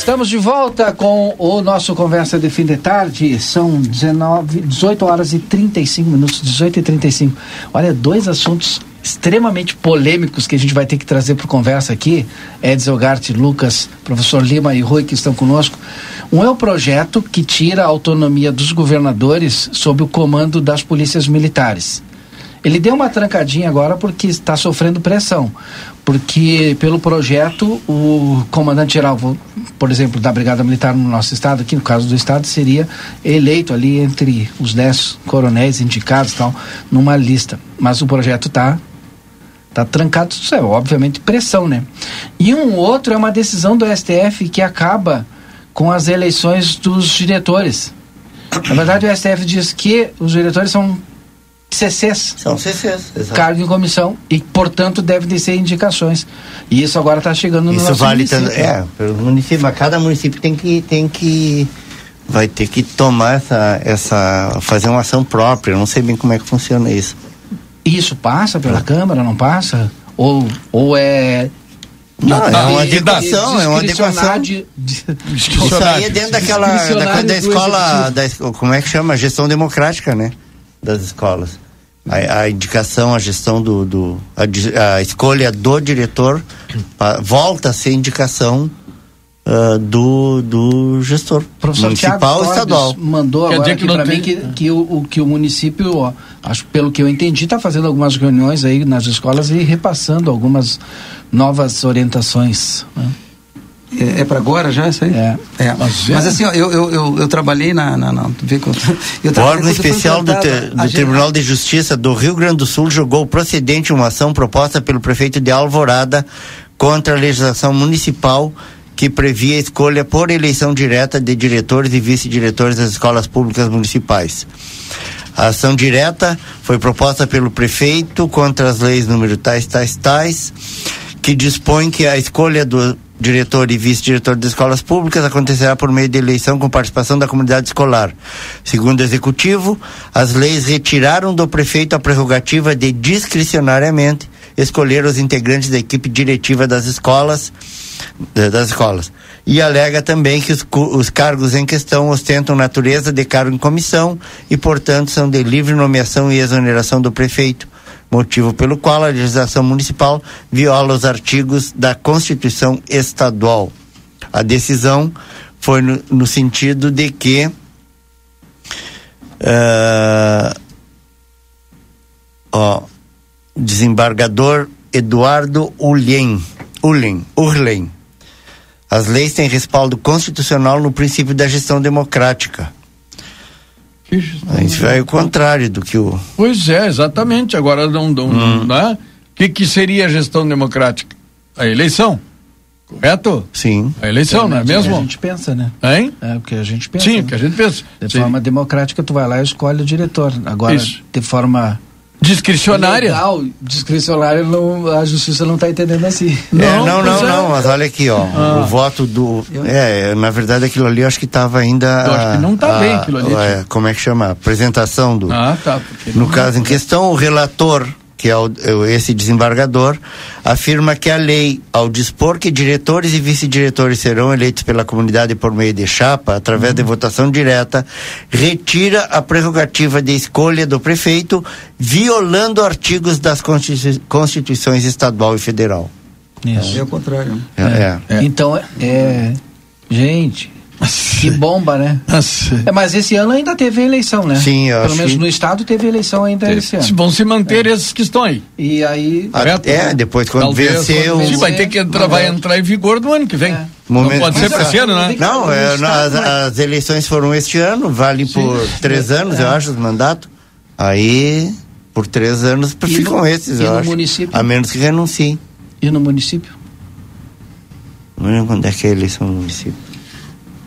Estamos de volta com o nosso Conversa de Fim de Tarde. São 19, 18 horas e 35 minutos, 18 e 35. Olha, dois assuntos extremamente polêmicos que a gente vai ter que trazer para conversa aqui. Edson Gart, Lucas, professor Lima e Rui que estão conosco. Um é o projeto que tira a autonomia dos governadores sob o comando das polícias militares. Ele deu uma trancadinha agora porque está sofrendo pressão. Porque pelo projeto, o comandante-geral, por exemplo, da Brigada Militar no nosso estado, aqui no caso do estado, seria eleito ali entre os dez coronéis indicados tal, numa lista. Mas o projeto está tá trancado, isso é obviamente pressão, né? E um outro é uma decisão do STF que acaba com as eleições dos diretores. Na verdade, o STF diz que os diretores são CCs.
São CCs, exato.
Cargo em comissão e, portanto, devem ser indicações. E isso agora está chegando no
isso
nosso
vale
município.
Tanto, é, pelo município, mas cada município tem que tem que vai ter que tomar essa essa fazer uma ação própria. Eu não sei bem como é que funciona isso.
Isso passa pela Câmara, não passa? Ou ou é
não, é uma adequação, é uma adequação. De, de, Isso aí é dentro daquela da, da escola, da, como é que chama? Gestão democrática, né? Das escolas. A, a indicação, a gestão do, do a, a, escolha do diretor a, volta a ser indicação uh, do, do gestor
Professor
municipal e estadual.
mandou Quer agora aqui para mim que, que, o, o, que o município, ó, acho pelo que eu entendi, está fazendo algumas reuniões aí nas escolas e repassando algumas novas orientações. Né?
É, é para agora já isso aí?
É.
é. Mas, Mas, assim, ó, eu, eu, eu, eu, trabalhei na. na, na
eu o órgão especial do, te, do Tribunal de Justiça do Rio Grande do Sul julgou procedente uma ação proposta pelo prefeito de Alvorada contra a legislação municipal que previa a escolha por eleição direta de diretores e vice-diretores das escolas públicas municipais. A ação direta foi proposta pelo prefeito contra as leis número tais, tais, tais, que dispõe que a escolha do diretor e vice-diretor de escolas públicas acontecerá por meio de eleição com participação da comunidade escolar. Segundo o executivo, as leis retiraram do prefeito a prerrogativa de discricionariamente escolher os integrantes da equipe diretiva das escolas das escolas. E alega também que os, os cargos em questão ostentam natureza de cargo em comissão e, portanto, são de livre nomeação e exoneração do prefeito, motivo pelo qual a legislação municipal viola os artigos da Constituição Estadual. A decisão foi no, no sentido de que uh, ó, desembargador Eduardo Ullen, Ullen, Urlen. As leis têm respaldo constitucional no princípio da gestão democrática a gente vai ao contrário do que o.
Pois é, exatamente. Agora não. não hum. né? O que, que seria a gestão democrática? A eleição. Correto?
Sim.
A eleição, é, não é mesmo?
a gente pensa, né?
Hein?
É o que a gente pensa.
Sim, o
né?
que a gente pensa.
De
Sim.
forma democrática, tu vai lá e escolhe o diretor. Agora,
Isso.
de forma
discricionária.
Legal, discricionária não, a justiça não está entendendo assim.
Não, é, não, não, não, mas olha aqui, ó, ah. o voto do, é, na verdade aquilo ali eu acho que estava ainda.
Eu acho que não está bem aquilo ali.
É, como é que chama? Apresentação do.
Ah, tá.
No caso em questão, o relator que é, o, é esse desembargador, afirma que a lei, ao dispor que diretores e vice-diretores serão eleitos pela comunidade por meio de chapa, através uhum. de votação direta, retira a prerrogativa de escolha do prefeito, violando artigos das constitu constituições estadual e federal.
Isso. É, é o contrário.
É, é.
é. Então, é. Gente, que bomba, né? É, mas esse ano ainda teve eleição, né?
Sim, eu
Pelo menos
que...
no estado teve eleição ainda teve. esse ano.
Vão se manter é. esses que estão aí.
E aí.
é, depois quando Talvez, venceu.
Quando vai ter que entrar, vai entrar em vigor no ano que vem. É. Momento... Não pode ser para esse ano, né?
Não, é, as, as, eleições foram este ano, valem por três anos, eu acho, os mandatos. Aí, por três anos, ficam no, esses, eu acho. Município? A menos que renunciem.
E no município?
Não lembro quando é que é a eleição no município.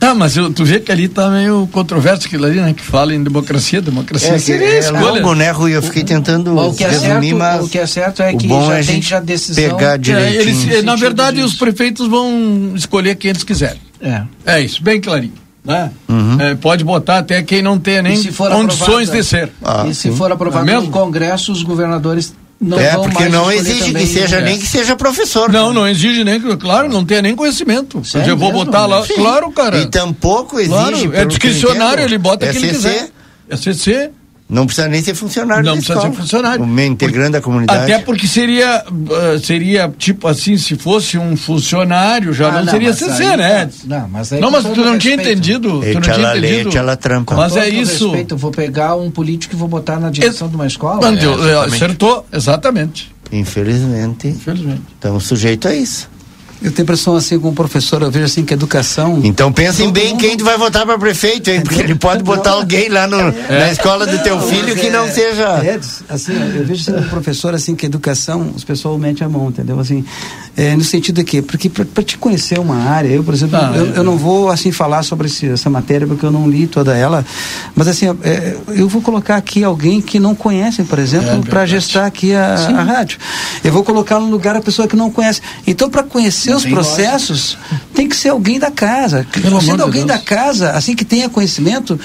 Tá, mas eu, tu vê que ali tá meio controverso aquilo ali, né? Que fala em democracia, democracia
é, seria é, escolha. longo, né, Rui? Eu fiquei tentando
o que é
resumir,
certo,
mas...
O que é certo é que já é tem já decisão...
Pegar direitinho.
É, eles, na verdade, os prefeitos vão escolher quem eles quiserem.
É.
É isso, bem clarinho. Né? Uhum. É, pode botar até quem não tem nem condições de ser.
Ah, e se sim. for aprovado é no Congresso, os governadores
não é, porque não exige também, que seja né? nem que seja professor.
Não, não exige nem que, claro, não tenha nem conhecimento. Sério eu vou mesmo? botar lá, Sim. claro, cara.
E tampouco exige. Claro,
é discricionário, ele bota o que ele quiser. É CC.
Não precisa nem ser funcionário.
Não precisa escola. ser funcionário.
Um integrante da comunidade.
Até porque seria, uh, seria tipo assim, se fosse um funcionário, já ah, não, não, seria CC, aí, né? Não, mas, aí não, mas tu não tinha entendido. Tu não tinha entendido.
ela trampa.
Mas é isso. Respeito,
eu vou pegar um político e vou botar na direção é, de uma escola.
Não, é, acertou, exatamente.
Infelizmente.
Infelizmente.
Estamos sujeitos a isso.
Eu tenho impressão assim com o professor, eu vejo assim que educação.
Então pensem bem mundo... quem tu vai votar para prefeito, hein? Porque ele pode botar alguém lá no, é. na escola do teu filho que não é, seja.
É, assim, eu vejo assim, um professor assim que educação, os pessoal mete a mão, entendeu? Assim, é, no sentido de quê? Porque para te conhecer uma área, eu, por exemplo, ah, eu, é. eu, não vou assim falar sobre esse, essa matéria porque eu não li toda ela, mas assim, é, eu vou colocar aqui alguém que não conhece, por exemplo, é, para gestar aqui a, a, rádio. Eu vou colocar no lugar a pessoa que não conhece. Então, para conhecer seus processos, tem que ser alguém da casa. Sendo alguém da casa, assim que tenha conhecimento,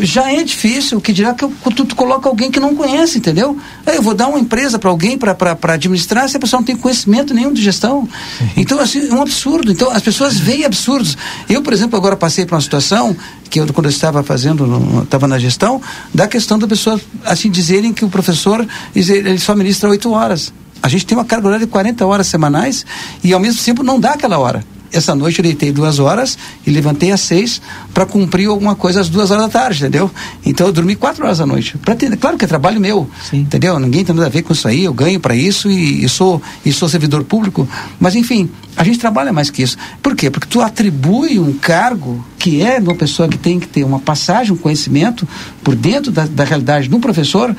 já é difícil. O que dirá que eu, tu, tu coloca alguém que não conhece, entendeu? Eu vou dar uma empresa para alguém para administrar se a pessoa não tem conhecimento nenhum de gestão. Então, assim, é um absurdo. Então, as pessoas veem absurdos. Eu, por exemplo, agora passei por uma situação que eu, quando eu estava fazendo, estava na gestão, da questão da pessoa, assim, dizerem que o professor, ele só ministra oito horas. A gente tem uma carga horária de 40 horas semanais e ao mesmo tempo não dá aquela hora. Essa noite eu deitei duas horas e levantei às seis para cumprir alguma coisa às duas horas da tarde, entendeu? Então eu dormi quatro horas da noite. Ter, claro que é trabalho meu, Sim. entendeu? Ninguém tem nada a ver com isso aí, eu ganho para isso e, e, sou, e sou servidor público. Mas enfim, a gente trabalha mais que isso. Por quê? Porque tu atribui um cargo que é de uma pessoa que tem que ter uma passagem, um conhecimento por dentro da, da realidade de um professor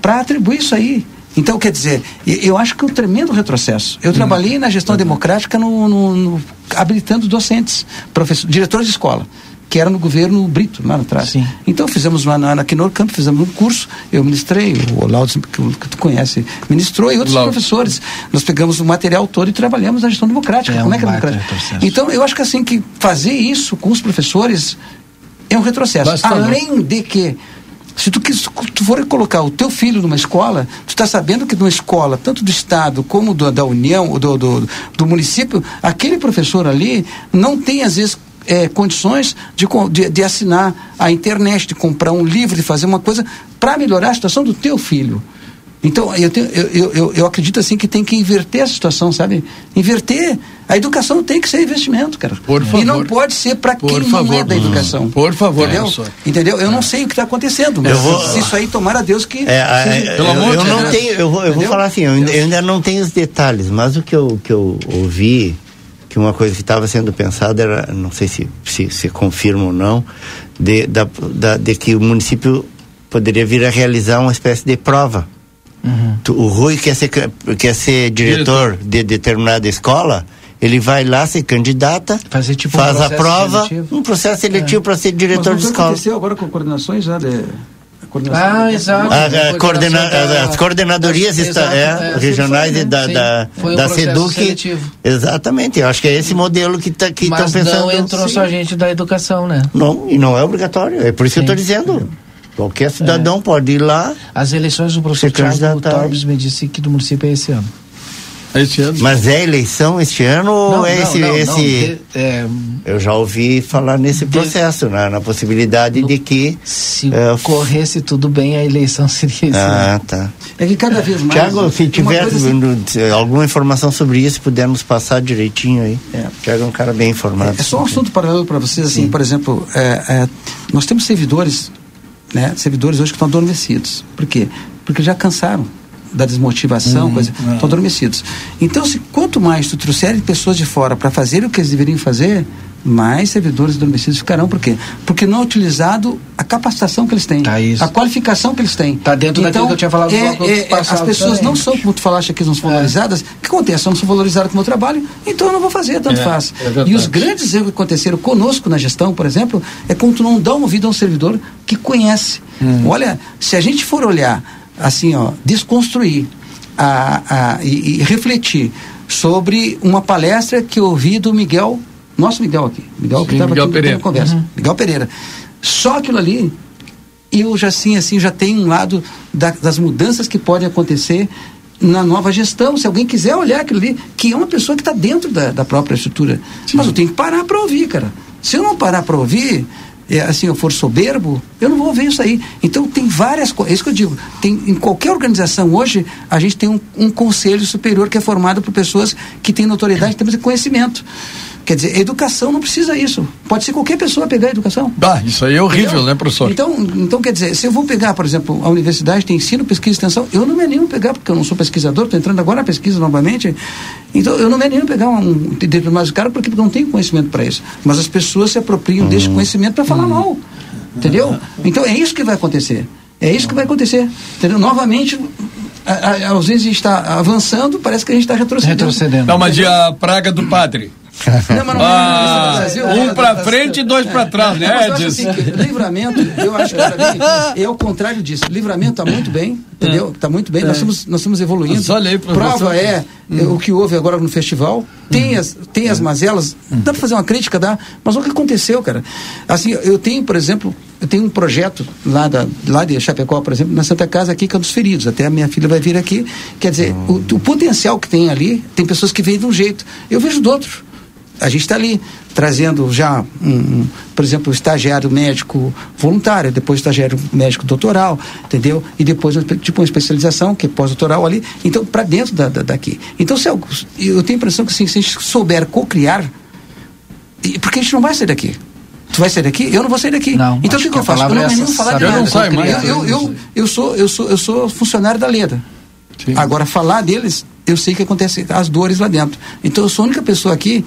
para atribuir isso aí. Então, quer dizer, eu acho que é um tremendo retrocesso. Eu hum. trabalhei na gestão democrática no, no, no, habilitando docentes, professores, diretores de escola que era no governo Brito, lá atrás. Sim. Então fizemos uma, na, na Quinor Camp, fizemos um curso, eu ministrei, o Laudo, que, que, tu conhece, ministrou, e outros professores. Nós pegamos o material todo e trabalhamos na gestão democrática. É Como um é que é democrática? Então, eu acho que assim, que fazer isso com os professores é um retrocesso. Bastante. Além de que se tu, tu for colocar o teu filho numa escola, tu está sabendo que numa escola, tanto do Estado como do, da União, do, do, do município, aquele professor ali não tem, às vezes, é, condições de, de, de, assinar a internet, de comprar um livro, de fazer uma coisa para melhorar a situação do teu filho. Então, eu, tenho, eu, eu, eu, acredito assim que tem que inverter a situação, sabe? Inverter. A educação tem que ser investimento, cara.
Por favor.
E não pode ser para quem favor, não é da educação.
Por favor,
entendeu? Entendeu? Eu é. não sei o que está acontecendo, mas vou, se isso aí tomara Deus que.
É, seja, é, pelo amor eu, eu não tenho, eu vou, eu vou falar assim, eu, eu, ainda não tenho os detalhes, mas o que eu, que eu ouvi, que uma coisa que estava sendo pensada era, não sei se se, se confirma ou não, de, da, da, de que o município poderia vir a realizar uma espécie de prova Uhum. O Rui quer ser, quer ser diretor, diretor, de determinada escola, ele vai lá, se candidata, tipo faz um a prova, seletivo. um processo seletivo é. para ser diretor Mas de escola.
aconteceu agora com coordenações já de...
Ah, exato.
A, a coordena, da, as coordenadorias está, é, é, regionais foi, né? da, da, um da SEDUC. Seletivo. Exatamente, eu acho que é esse modelo que tá, estão pensando.
Mas não entrou sim. só gente da educação, né?
Não, e não é obrigatório, é por isso sim, que eu estou dizendo. Qualquer cidadão é. pode ir lá.
As eleições do professor Tiago Torbes me disse que do município é esse ano.
É esse ano? Mas é eleição este ano não, ou é não, esse. Não, esse... De, é... Eu já ouvi falar nesse de... processo, na, na possibilidade no... de que.
Se uh, corresse tudo bem, a eleição seria esse
Ah, ano. tá.
É que cada vez mais.
Tiago, se tiver assim... alguma informação sobre isso, pudermos passar direitinho aí. É. Tiago é um cara bem informado.
É, é só um assunto paralelo para vocês, assim, Sim. por exemplo, é, é, nós temos servidores né, servidores hoje que estão adormecidos. Por quê? Porque já cansaram da desmotivação, uhum, coisa, é. estão adormecidos. Então, se quanto mais tu trouxer pessoas de fora para fazer o que eles deveriam fazer, mais servidores adormecidos ficarão. Por quê? Porque não é utilizado a capacitação que eles têm,
tá
a qualificação que eles têm.
Está dentro então, daquilo que eu tinha falado
é, é, As pessoas também. não são, como tu falaste aqui, não são é. valorizadas. O que acontece? Eu não sou valorizado com o meu trabalho, então eu não vou fazer, tanto é, faz. É e os grandes erros que aconteceram conosco na gestão, por exemplo, é quando tu não dá um ouvido a um servidor que conhece. Hum. Olha, se a gente for olhar, assim, ó, desconstruir a, a, e, e refletir sobre uma palestra que eu ouvi do Miguel nosso Miguel aqui. Miguel Sim, que estava aqui
Pereira.
conversa. Uhum. Miguel Pereira. Só aquilo ali eu já sim assim já tenho um lado da, das mudanças que podem acontecer na nova gestão, se alguém quiser olhar aquilo ali, que é uma pessoa que está dentro da, da, própria estrutura. Sim. Mas eu tenho que parar para ouvir, cara. Se eu não parar para ouvir, é, assim, eu for soberbo, eu não vou ver isso aí. Então tem várias coisas, é isso que eu digo. Tem, em qualquer organização hoje, a gente tem um, um conselho superior que é formado por pessoas que têm notoriedade, temos conhecimento. Quer dizer, educação não precisa isso. Pode ser qualquer pessoa pegar a educação.
Ah, isso aí é horrível, Entendeu? né, professor?
Então, então, quer dizer, se eu vou pegar, por exemplo, a universidade tem ensino, pesquisa e extensão, eu não me animo a pegar, porque eu não sou pesquisador, estou entrando agora na pesquisa novamente, então eu não me animo a pegar um, mais caro porque não tenho conhecimento para isso. Mas as pessoas se apropriam deste conhecimento para falar mal. Entendeu? Então é isso que vai acontecer. É isso que vai acontecer. Entendeu? Novamente, a, a, às vezes a gente está avançando, parece que a gente está retrocedendo. retrocedendo.
Não, mas a praga do padre. Não, mas não ah, um para frente e dois para trás, né,
Edson? Assim livramento, eu acho que mim é o contrário disso. Livramento está muito bem, entendeu? Está muito bem. É. Nós, estamos, nós estamos evoluindo. Mas olha Prova é, hum. o que houve agora no festival. Tem, hum. as, tem as mazelas. Hum. Dá para fazer uma crítica, dá. Mas o que aconteceu, cara? Assim, eu tenho, por exemplo, eu tenho um projeto lá, da, lá de Chapecó, por exemplo, na Santa Casa aqui, que é um dos feridos. Até a minha filha vai vir aqui. Quer dizer, hum. o, o potencial que tem ali, tem pessoas que veem de um jeito. Eu vejo do outro a gente está ali trazendo já, um, um, por exemplo, o estagiário médico voluntário, depois o estagiário médico doutoral, entendeu? E depois tipo uma especialização que é pós-doutoral ali, então para dentro da, da, daqui. Então se eu, eu tenho a impressão que assim, se a gente souber co-criar, porque a gente não vai sair daqui. Tu vai sair daqui? Eu não vou sair daqui. Não, então o que, que eu faço? Eu não é nem falar de nada. Não sai mais. Eu, eu, eu, eu, sou, eu, sou, eu sou funcionário da Leda. Sim. Agora, falar deles, eu sei que acontece as dores lá dentro. Então eu sou a única pessoa aqui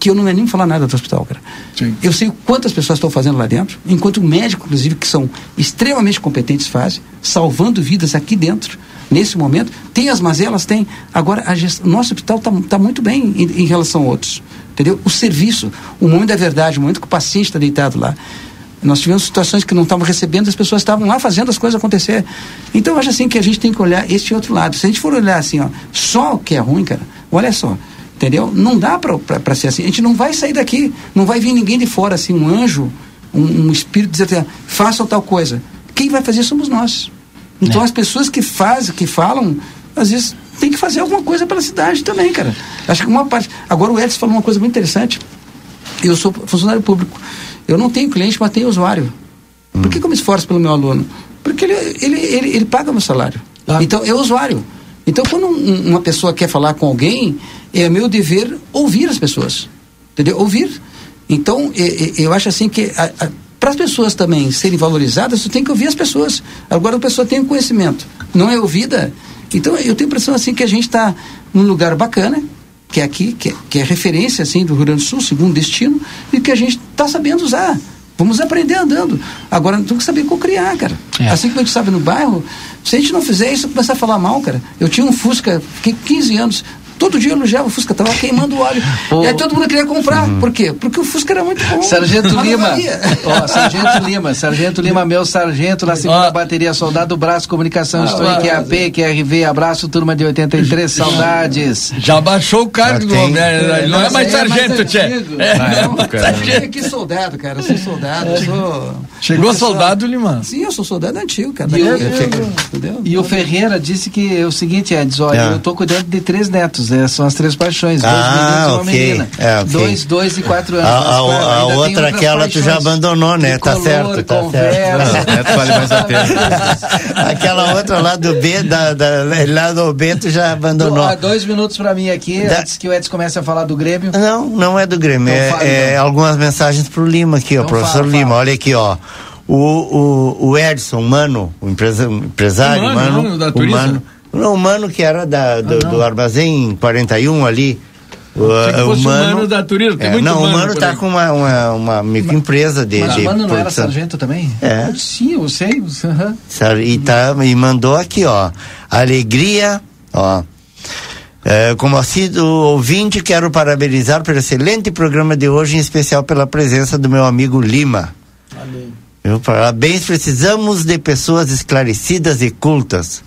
que eu não me animo falar nada do hospital, cara. Sim. Eu sei quantas pessoas estão fazendo lá dentro, enquanto médicos, inclusive, que são extremamente competentes fazem, salvando vidas aqui dentro, nesse momento. Tem as mazelas? Tem. Agora, a gest... nosso hospital está tá muito bem em, em, relação a outros. Entendeu? O serviço, o momento da verdade, o momento que o paciente está deitado lá. Nós tivemos situações que não estavam recebendo, as pessoas estavam lá fazendo as coisas acontecer. Então, eu acho assim que a gente tem que olhar esse outro lado. Se a gente for olhar assim, ó, só o que é ruim, cara, olha só. Entendeu? Não dá para ser assim. A gente não vai sair daqui. Não vai vir ninguém de fora, assim, um anjo, um, um espírito dizer, faça tal coisa. Quem vai fazer somos nós. Então, é. as pessoas que fazem, que falam, às vezes tem que fazer alguma coisa pela cidade também, cara. Acho que uma parte. Agora, o Edson falou uma coisa muito interessante. Eu sou funcionário público. Eu não tenho cliente, mas tenho usuário. Hum. Por que, que eu me esforço pelo meu aluno? Porque ele, ele, ele, ele paga meu salário. Ah. Então, é usuário. Então, quando um, uma pessoa quer falar com alguém, é meu dever ouvir as pessoas. Entendeu? Ouvir. Então, é, é, eu acho assim que para as pessoas também serem valorizadas, você tem que ouvir as pessoas. Agora a pessoa tem um conhecimento, não é ouvida. Então, eu tenho a impressão assim que a gente está num lugar bacana, que é aqui, que é, que é referência assim do Rio Grande do Sul, segundo destino, e que a gente está sabendo usar. Vamos aprender andando. Agora, temos que saber co-criar, cara. É. Assim como a gente sabe no bairro, se a gente não fizer isso, começar a falar mal, cara. Eu tinha um Fusca, fiquei 15 anos. Todo dia eu elogiava o Fusca, tava queimando o óleo. Oh. E aí todo mundo queria comprar. Uhum. Por quê? Porque o Fusca era muito bom.
Sargento Lima. Ó, Sargento Lima, Sargento Lima, meu sargento na segunda oh. bateria, soldado Braço Comunicação, ah, estou em QAP, QRV, abraço, turma de 83, saudades.
Já baixou o cargo do homem, né? Não é mais é sargento, Tchê.
É, não, que soldado, cara, eu sou soldado, eu sou...
Chegou soldado, Lima?
Sim, eu sou soldado antigo, cara.
E, o, e o Ferreira disse que é o seguinte, Edson, olha, é. eu tô cuidando de três netos é, são as três paixões. Dois ah, meninos e uma okay. menina. É, okay. Dois, dois e quatro anos.
A, a, a outra, aquela tu já abandonou, né? Tá certo, tá
conversa. certo. Vale mais a pena.
aquela outra lá do B, da, da, lá do B, tu já abandonou.
Do, dois minutos pra mim aqui, da... antes que o Edson comece a falar do Grêmio.
Não, não é do Grêmio. Então, é, fala, é então. algumas mensagens pro Lima aqui, ó. Então, professor fala, Lima, fala. olha aqui, ó. O, o, o Edson, Mano, o empresa, empresário, Mano, mano, da o Mano, não, o Mano que era da, do, ah, do Armazém 41 ali.
O, o mano, mano da turismo, tem é, muito
Não,
mano
o Mano tá com uma, uma, uma microempresa de.
Mas
o
Mano não era sargento também?
É.
Sim, eu sei. Uhum.
E, tá, e mandou aqui, ó. Alegria, ó. É, como assíduo ouvinte, quero parabenizar pelo excelente programa de hoje, em especial pela presença do meu amigo Lima. Valeu. Parabéns, precisamos de pessoas esclarecidas e cultas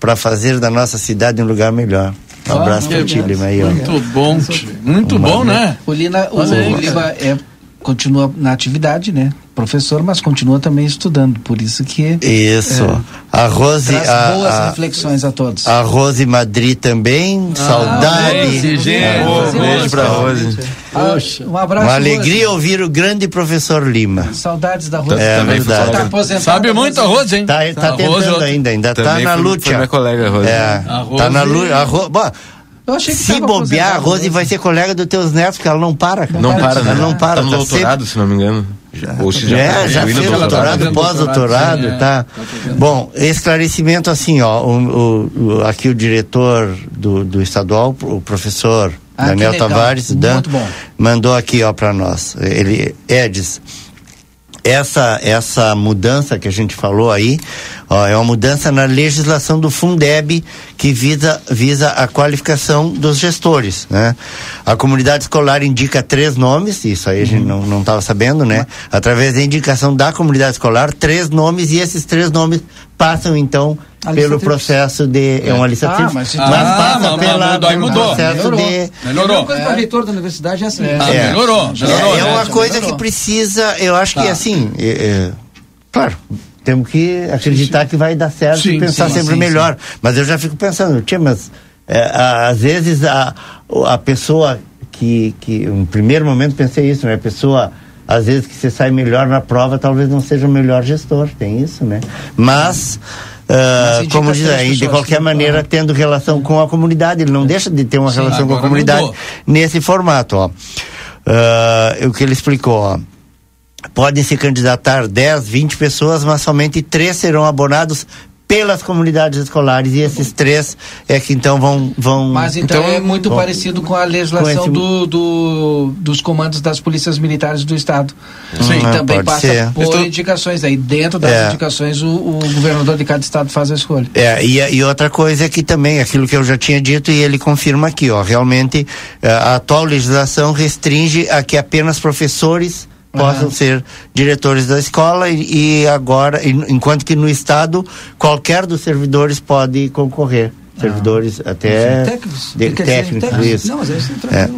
para fazer da nossa cidade um lugar melhor. Um ah, abraço para Lima. Aí,
muito bom, muito bom, né?
O, Lina, o, o Lima é, continua na atividade, né? Professor, mas continua também estudando, por isso que
isso. É, a Rose,
a, boas
a,
reflexões a todos.
A Rose Madrid também, ah, saudade.
Beijo, é, beijo para Rose.
Poxa, um abraço.
Uma alegria Rose. ouvir o grande professor Lima.
Saudades da Rose.
É verdade.
Tá Sabe muito a Rose, hein?
Tá, tá tentando Rose, ainda, ainda tá na luta.
minha colega Rose.
É, a Rose. tá na luta. Ro... Eu achei que se bobear, a Rose vai ser colega dos teus netos, porque ela não para, cara.
Não, não para, né?
Ela não para.
Tá no tá doutorado, sempre... se não me engano.
Já, Ou se já, é, já fez doutorado, pós-doutorado, é, tá? Bom, esclarecimento assim, ó, o, o, aqui o diretor do, do estadual, o professor ah, Daniel Tavares, Dan, mandou aqui, ó, para nós. Ele, Edis, essa essa mudança que a gente falou aí ó, é uma mudança na legislação do Fundeb que visa visa a qualificação dos gestores né a comunidade escolar indica três nomes isso aí a gente uhum. não estava sabendo né através da indicação da comunidade escolar três nomes e esses três nomes passam então pelo processo de é, uma lista
ah, mas, mas ah, passa mas, pela, mudou, pelo mudou. processo
melhorou. de melhorou coisa para reitor da universidade é assim
é, ah, é. melhorou, melhorou
é, é uma coisa melhorou. que precisa eu acho tá. que assim é, é, claro temos que acreditar sim. que vai dar certo sim, e pensar sim, sempre melhor mas eu já fico pensando tia mas é, às vezes a, a pessoa que que no primeiro momento pensei isso né a pessoa às vezes que você sai melhor na prova talvez não seja o melhor gestor tem isso né mas Uh, como diz aí, de qualquer maneira, tendo relação com a comunidade. Ele não deixa de ter uma Sim, relação com a comunidade mudou. nesse formato. Ó. Uh, o que ele explicou, ó. Podem se candidatar 10, 20 pessoas, mas somente três serão abonados pelas comunidades escolares e esses três é que então vão vão
mas então, então é muito parecido com a legislação com esse... do, do, dos comandos das polícias militares do estado Sim. que ah, também passa ser. por Estou... indicações aí dentro das é. indicações o, o, governador de cada estado faz a escolha
é e, e outra coisa é que também aquilo que eu já tinha dito e ele confirma aqui ó realmente eh, a atual legislação restringe a que apenas professores possam uhum. ser diretores da escola e, e agora, e, enquanto que no estado qualquer dos servidores pode concorrer. Ah. Servidores até
técnicos,
de, técnicos, técnicos, isso. Não, mas é.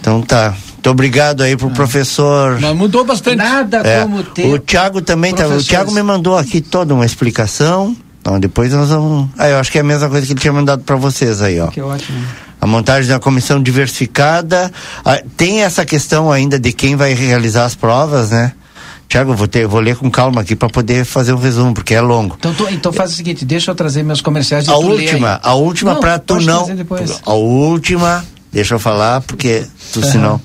Então tá. Muito obrigado aí pro ah. professor.
Mas mudou bastante.
Nada é. como ter.
O Thiago também tá, o Thiago me mandou aqui toda uma explicação. Então depois nós vamos. Ah, eu acho que é a mesma coisa que ele tinha mandado para vocês aí, ó.
Que ótimo
a montagem da comissão diversificada. Ah, tem essa questão ainda de quem vai realizar as provas, né? Tiago, vou, ter, vou ler com calma aqui para poder fazer um resumo, porque é longo.
Então, tô, então faz o seguinte, deixa eu trazer meus comerciais.
A última, a última para tu não. A última, deixa eu falar, porque tu uhum. senão.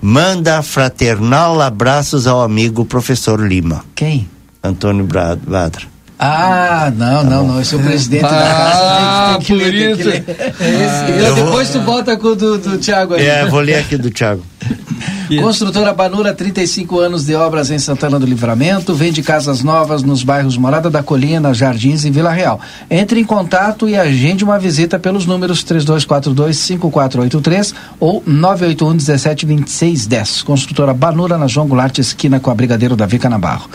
Manda fraternal abraços ao amigo professor Lima.
Quem?
Antônio Badra.
Ah, não, tá não, não. Esse é o presidente ah, da casa. Tem, tem que ler, tem que ler. Ah, depois vou... tu bota com o do, do Thiago aí.
É, vou ler aqui do Thiago.
Construtora Banura, 35 anos de obras em Santana do Livramento, vende casas novas nos bairros Morada da Colina, Jardins e Vila Real. Entre em contato e agende uma visita pelos números 3242-5483 ou 981-172610. Construtora Banura, na João Goulart, esquina com a Brigadeiro Davi Canabarro.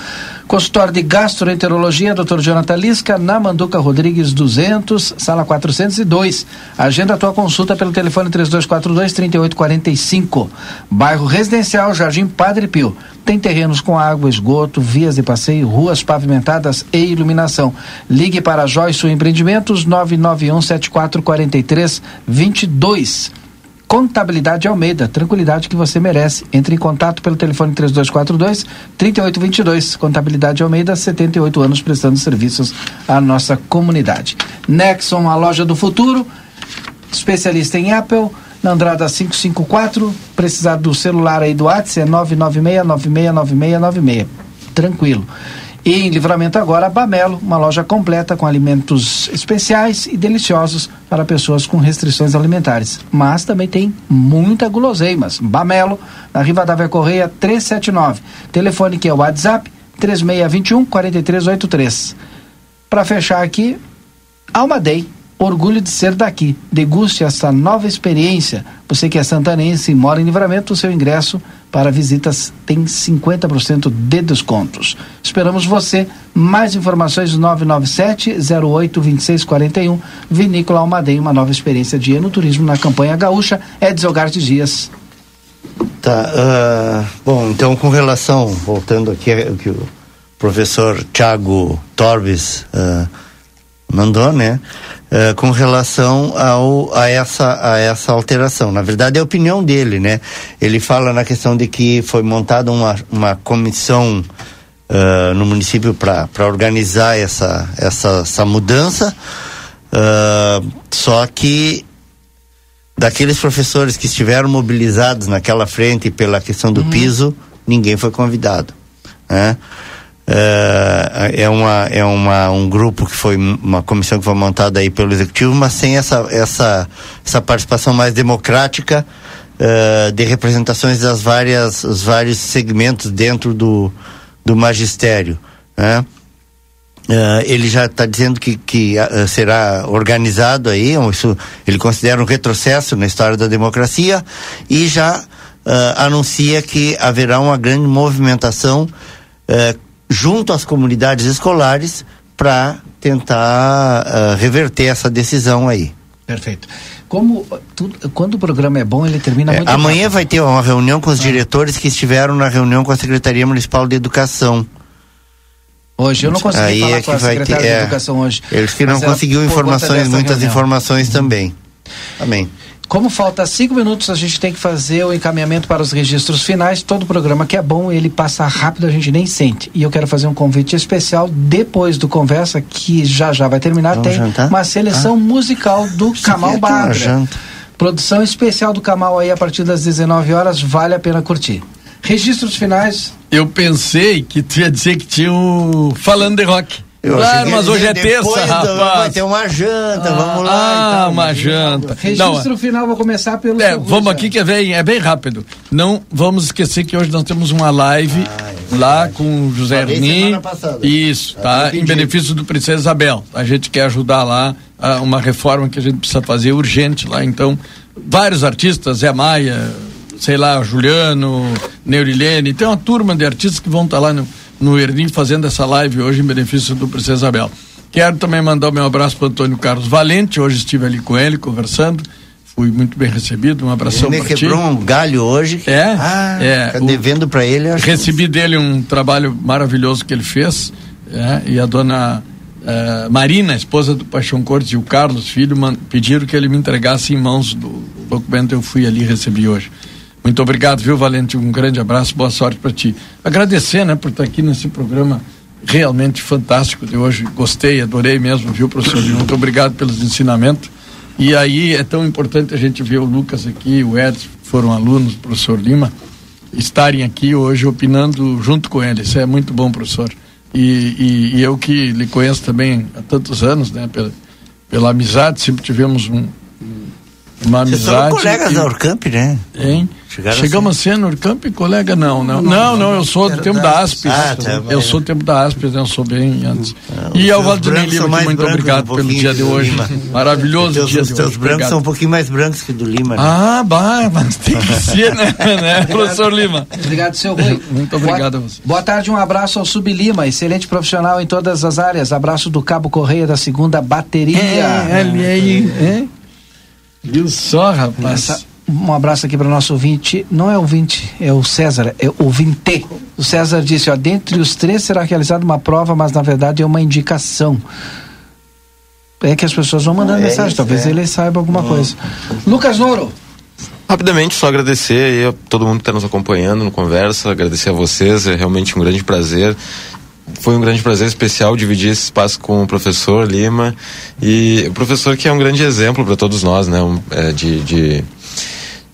Consultório de Gastroenterologia, Dr. Jonathan Lisca, na Manduca Rodrigues 200, sala 402. Agenda a tua consulta pelo telefone 3242-3845. Bairro Residencial Jardim Padre Pio. Tem terrenos com água, esgoto, vias de passeio, ruas pavimentadas e iluminação. Ligue para Joyce Empreendimentos 991 7443 22. Contabilidade Almeida, tranquilidade que você merece. Entre em contato pelo telefone 3242 3822. Contabilidade Almeida, 78 anos prestando serviços à nossa comunidade. Nexon, a loja do futuro, especialista em Apple na Andrada 554. Precisar do celular aí do WhatsApp é 996-969696. Tranquilo. E em Livramento agora, Bamelo, uma loja completa com alimentos especiais e deliciosos para pessoas com restrições alimentares. Mas também tem muita guloseimas. Bamelo, na Rivadavia Correia 379. Telefone que é o WhatsApp 3621 4383. Para fechar aqui, Alma Day Orgulho de ser daqui. Deguste essa nova experiência. Você que é santanense e mora em livramento, o seu ingresso para visitas tem 50% de descontos. Esperamos você. Mais informações 997 08 2641 Vinícola Almaden, uma nova experiência de enoturismo na campanha gaúcha. Edson Garte Dias.
Tá. Uh, bom, então com relação, voltando aqui o que o professor Tiago Torbes uh, mandou, né? Uh, com relação ao, a, essa, a essa alteração. Na verdade, é a opinião dele, né? Ele fala na questão de que foi montada uma, uma comissão uh, no município para organizar essa, essa, essa mudança, uh, só que daqueles professores que estiveram mobilizados naquela frente pela questão do uhum. piso, ninguém foi convidado. Né? Uh, é uma, é uma, um grupo que foi uma comissão que foi montada aí pelo executivo, mas sem essa, essa, essa participação mais democrática uh, de representações das várias, os vários segmentos dentro do, do magistério. Né? Uh, ele já está dizendo que, que será organizado aí, isso ele considera um retrocesso na história da democracia e já anuncia que haverá uma grande movimentação junto às comunidades escolares para tentar uh, reverter essa decisão aí.
Perfeito. Como quando o programa é bom, ele termina
é, muito Amanhã rápido. vai ter uma reunião com os ah. diretores que estiveram na reunião com a Secretaria Municipal de Educação.
Hoje eu não consegui aí falar é com a Secretaria ter, é, de Educação hoje.
Eles que não conseguiu informações, muitas reunião. informações também. Amém.
Como falta cinco minutos, a gente tem que fazer o encaminhamento para os registros finais. Todo programa que é bom, ele passa rápido, a gente nem sente. E eu quero fazer um convite especial depois do Conversa, que já já vai terminar. Vamos tem jantar? uma seleção ah. musical do Kamal Badra. Produção especial do Kamal aí a partir das 19 horas, vale a pena curtir. Registros finais.
Eu pensei que tu ia dizer que tinha o Falando de Rock. Eu claro, mas hoje é terça, rapaz. Vai
ter uma janta, ah, vamos lá.
Ah, então, uma janta.
Registro Não, final, vou começar pelo.
É, vamos aqui que é bem, é bem rápido. Não vamos esquecer que hoje nós temos uma live ah, é lá com o José Erni. Isso, tá? Em benefício do Princesa Isabel. A gente quer ajudar lá a uma reforma que a gente precisa fazer urgente lá. Então, vários artistas, Zé Maia, sei lá, Juliano, Neurilene, tem uma turma de artistas que vão estar tá lá no no Erdim fazendo essa live hoje em benefício do Princesa Isabel. Quero também mandar o meu abraço para Antônio Carlos Valente, hoje estive ali com ele conversando, fui muito bem recebido, um abração
para ti. Ele quebrou um galho hoje.
Que... É,
ah, é. Tá devendo para ele.
Recebi que... dele um trabalho maravilhoso que ele fez, é, e a dona uh, Marina, esposa do Paixão Cortes, e o Carlos, filho, man, pediram que ele me entregasse em mãos do documento, eu fui ali recebi hoje. Muito obrigado, viu, Valente? Um grande abraço, boa sorte para ti. Agradecer, né, por estar aqui nesse programa realmente fantástico de hoje. Gostei, adorei mesmo, viu, professor? Muito obrigado pelos ensinamentos. E aí é tão importante a gente ver o Lucas aqui, o Edson, foram alunos, professor Lima, estarem aqui hoje opinando junto com ele. Isso é muito bom, professor. E, e, e eu que lhe conheço também há tantos anos, né, pela, pela amizade, sempre tivemos um, uma amizade. Vocês são
colegas e... da Urcamp, né?
Hein? Chegaram Chegamos a ser no Urcamp, colega? Não, não. Não, não, não eu sou do tempo da Aspes. Ah, tá, eu sou do tempo da Aspes, né? eu sou bem antes. Ah, e ao Valdinei Lima, muito obrigado um pelo dia de hoje. Maravilhoso teus, dia
os
de
hoje. Os teus brancos são um pouquinho mais brancos que do Lima, né?
Ah, bah, mas tem que ser, né, né professor Lima?
Obrigado, seu Rui.
Muito obrigado boa, a você.
Boa tarde, um abraço ao Sub Lima, excelente profissional em todas as áreas. Abraço do Cabo Correia da segunda bateria.
É, ali aí. É? Viu só, rapaz?
Um abraço aqui para o nosso ouvinte. Não é ouvinte, é o César, é ouvinte. O César disse: ó, dentre os três será realizada uma prova, mas na verdade é uma indicação. É que as pessoas vão mandando é mensagem, isso, talvez é. ele saiba alguma coisa. Lucas Noro.
Rapidamente, só agradecer a todo mundo que está nos acompanhando no Conversa, agradecer a vocês, é realmente um grande prazer foi um grande prazer especial dividir esse espaço com o professor Lima e o professor que é um grande exemplo para todos nós, né? Um, é, de, de,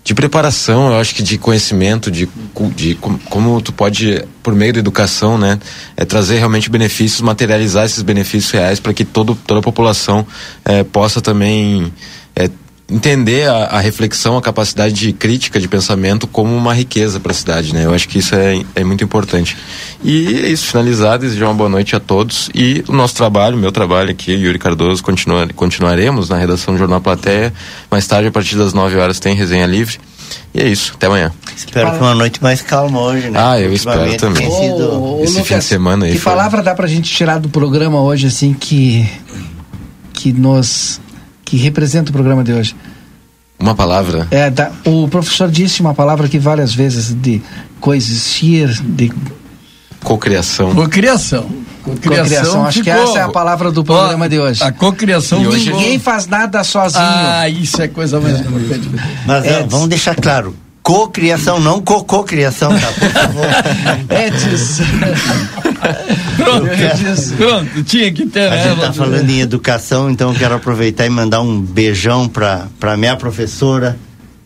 de, preparação, eu acho que de conhecimento, de, de como, tu pode, por meio da educação, né? É, trazer realmente benefícios, materializar esses benefícios reais para que todo, toda a população é, possa também entender a, a, reflexão, a capacidade de crítica, de pensamento como uma riqueza para a cidade, né? Eu acho que isso é, é muito importante. E é isso, finalizado, desejar uma boa noite a todos e o nosso trabalho, meu trabalho aqui, Yuri Cardoso, continua, continuaremos na redação do Jornal Plateia. Mais tarde, a partir das 9 horas, tem resenha livre. E é isso, até amanhã.
Espero que uma noite mais calma hoje, né?
Ah, eu espero também. Sido... Esse Lucas, fim de semana aí.
Que foi... palavra dá pra gente tirar do programa hoje, assim, que. que nos que representa o programa de hoje.
Uma palavra?
É, da, o professor disse uma palavra que várias vezes de coexistir, de
cocriação.
Cocriação.
Cocriação. Acho ficou. que essa é a palavra do programa Ó, de hoje.
A cocriação
e hoje ninguém faz nada sozinho.
Ah, isso é coisa mais importante.
Mas é, vamos deixar claro, cocriação, não cocô-criação, tá? Por favor.
Edson.
Pronto, pronto, tinha que ter.
A gente tá falando em educação, então eu quero aproveitar e mandar um beijão para para minha professora,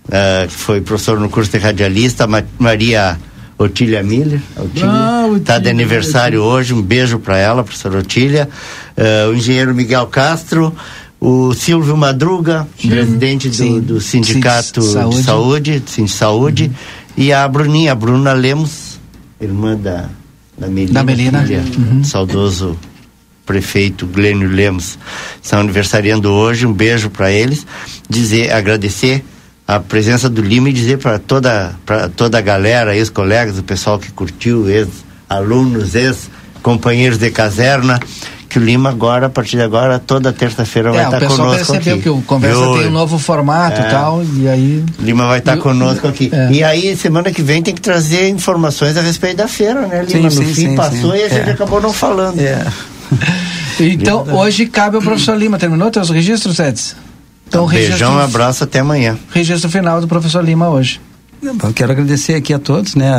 uh, que foi professora no curso de radialista, Maria Otília Miller. Otília. Ah, tá de aniversário hoje, um beijo para ela, professora Otília. Uh, o engenheiro Miguel Castro, o Silvio Madruga, Sim. presidente do, do Sindicato Sim, saúde. de Saúde, Sim, Saúde, uhum. e a Bruninha, a Bruna Lemos, irmã da, da Melina,
da Melina.
Filha, uhum. saudoso prefeito Glênio Lemos, estão aniversariando hoje, um beijo para eles, dizer, agradecer a presença do Lima e dizer para toda, toda a galera, ex-colegas, o pessoal que curtiu, ex-alunos, ex-companheiros de caserna, que o Lima agora, a partir de agora, toda terça-feira é, vai estar conosco aqui.
Percebeu que o Conversa Eu, tem um novo formato e é, tal, e aí...
Lima vai estar conosco aqui. É. E aí, semana que vem, tem que trazer informações a respeito da feira, né, Lima? Sim, no sim, fim sim, passou e a gente é. acabou não falando.
É. então, hoje cabe ao professor Lima. Terminou teus registros, Edson?
Então, Beijão, um abraço, até amanhã.
Registro final do professor Lima hoje.
Eu quero agradecer aqui a todos, né?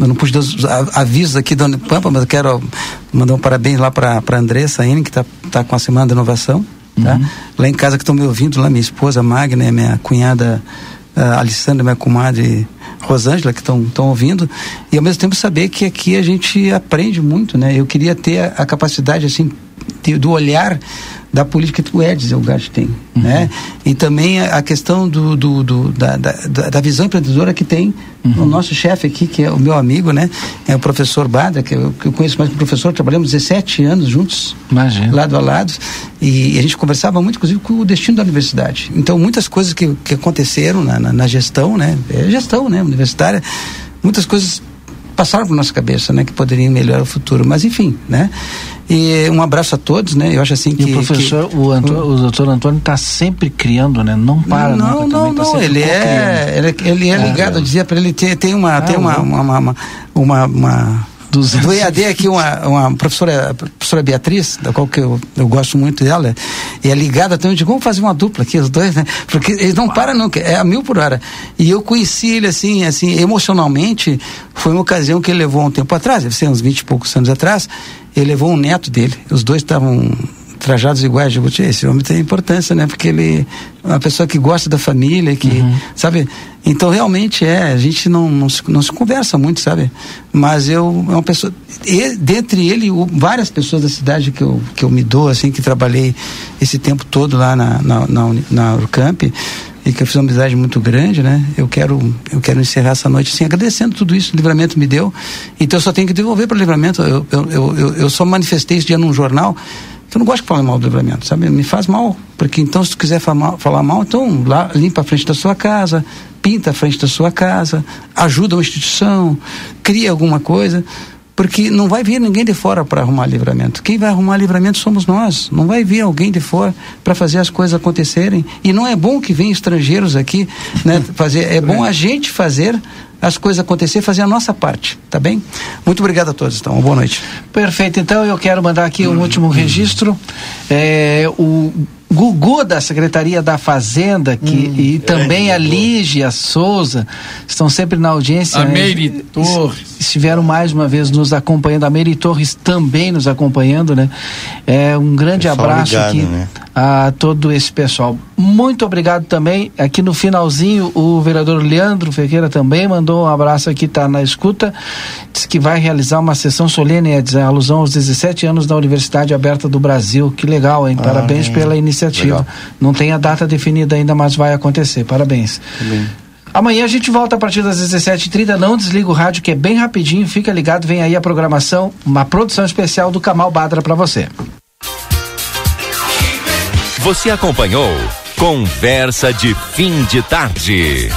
Eu não pude dar os avisos aqui do Pampa, mas eu quero mandar um parabéns lá para a Andressa Saine, que está tá com a Semana da Inovação. Tá? Uhum. Lá em casa que estão me ouvindo, lá minha esposa Magna, minha cunhada uh, Alessandra, minha comadre Rosângela, que estão ouvindo, e ao mesmo tempo saber que aqui a gente aprende muito, né? Eu queria ter a, a capacidade, assim, do olhar da política que o Edson Elgarte tem, uhum. né? E também a, questão do, do, do da, da, da, visão empreendedora que tem uhum. o nosso chefe aqui, que é o meu amigo, né? É o professor Badra, que eu, que eu conheço mais que professor, trabalhamos 17 anos juntos, Imagina. lado a lado, e a gente conversava muito, inclusive, com o destino da universidade. Então, muitas coisas que, que aconteceram na, na, na gestão, né? É gestão, né? Universitária, muitas coisas passaram por nossa cabeça, né, que poderiam melhorar o futuro. Mas enfim, né? E um abraço a todos, né? Eu acho assim que.
E o professor, que, o, Antônio, o doutor Antônio está sempre criando, né? Não para
Não, não, não. Tá ele, é, ele, ele é ligado, é. eu dizia para ele, tem, tem, uma, ah, tem uma, uma, uma, uma, uma. Do EAD aqui, uma, uma professora, professora Beatriz, da qual que eu, eu gosto muito dela, e é ligada também, de como fazer uma dupla aqui, os dois, né? Porque eles não param nunca, é a mil por hora. E eu conheci ele assim, assim, emocionalmente, foi uma ocasião que ele levou um tempo atrás, deve ser uns vinte e poucos anos atrás, ele levou um neto dele, os dois estavam trajados iguais, eu dizer, esse homem tem importância, né? Porque ele é uma pessoa que gosta da família, que, uhum. sabe? Então, realmente é, a gente não, não, se, não se conversa muito, sabe? Mas eu, é uma pessoa, e, dentre ele, o, várias pessoas da cidade que eu, que eu me dou, assim, que trabalhei esse tempo todo lá na, na, na, na Urcamp, e que eu fiz uma amizade muito grande, né? Eu quero, eu quero encerrar essa noite assim, agradecendo tudo isso que o livramento me deu. Então eu só tenho que devolver para o livramento. Eu, eu, eu, eu só manifestei esse dia num jornal eu não gosto de falar mal do livramento, sabe? Me faz mal. Porque então, se tu quiser falar mal, falar mal então lá, limpa a frente da sua casa, pinta a frente da sua casa, ajuda uma instituição, cria alguma coisa. Porque não vai vir ninguém de fora para arrumar livramento. Quem vai arrumar livramento somos nós. Não vai vir alguém de fora para fazer as coisas acontecerem. E não é bom que venham estrangeiros aqui, né? Fazer. É bom a gente fazer as coisas acontecer, fazer a nossa parte, tá bem? Muito obrigado a todos, então. Uma boa noite.
Perfeito. Então eu quero mandar aqui um último registro. É, o Gugu da Secretaria da Fazenda que, hum, e também é, a Lígia Souza estão sempre na audiência.
A Meire Torres.
Estiveram mais uma vez nos acompanhando. A Meire Torres também nos acompanhando, né? É um grande pessoal abraço ligado, aqui né? a todo esse pessoal. Muito obrigado também. Aqui no finalzinho, o vereador Leandro Ferreira também mandou um abraço aqui, está na escuta. Diz que vai realizar uma sessão solene, é dizer, alusão aos 17 anos da Universidade Aberta do Brasil. Que legal, hein? Parabéns ah, pela iniciativa. Legal. Não tem a data definida ainda, mas vai acontecer. Parabéns. Bem. Amanhã a gente volta a partir das 17h30. Não desliga o rádio, que é bem rapidinho. Fica ligado, vem aí a programação, uma produção especial do Camal Badra para você.
Você acompanhou Conversa de Fim de Tarde.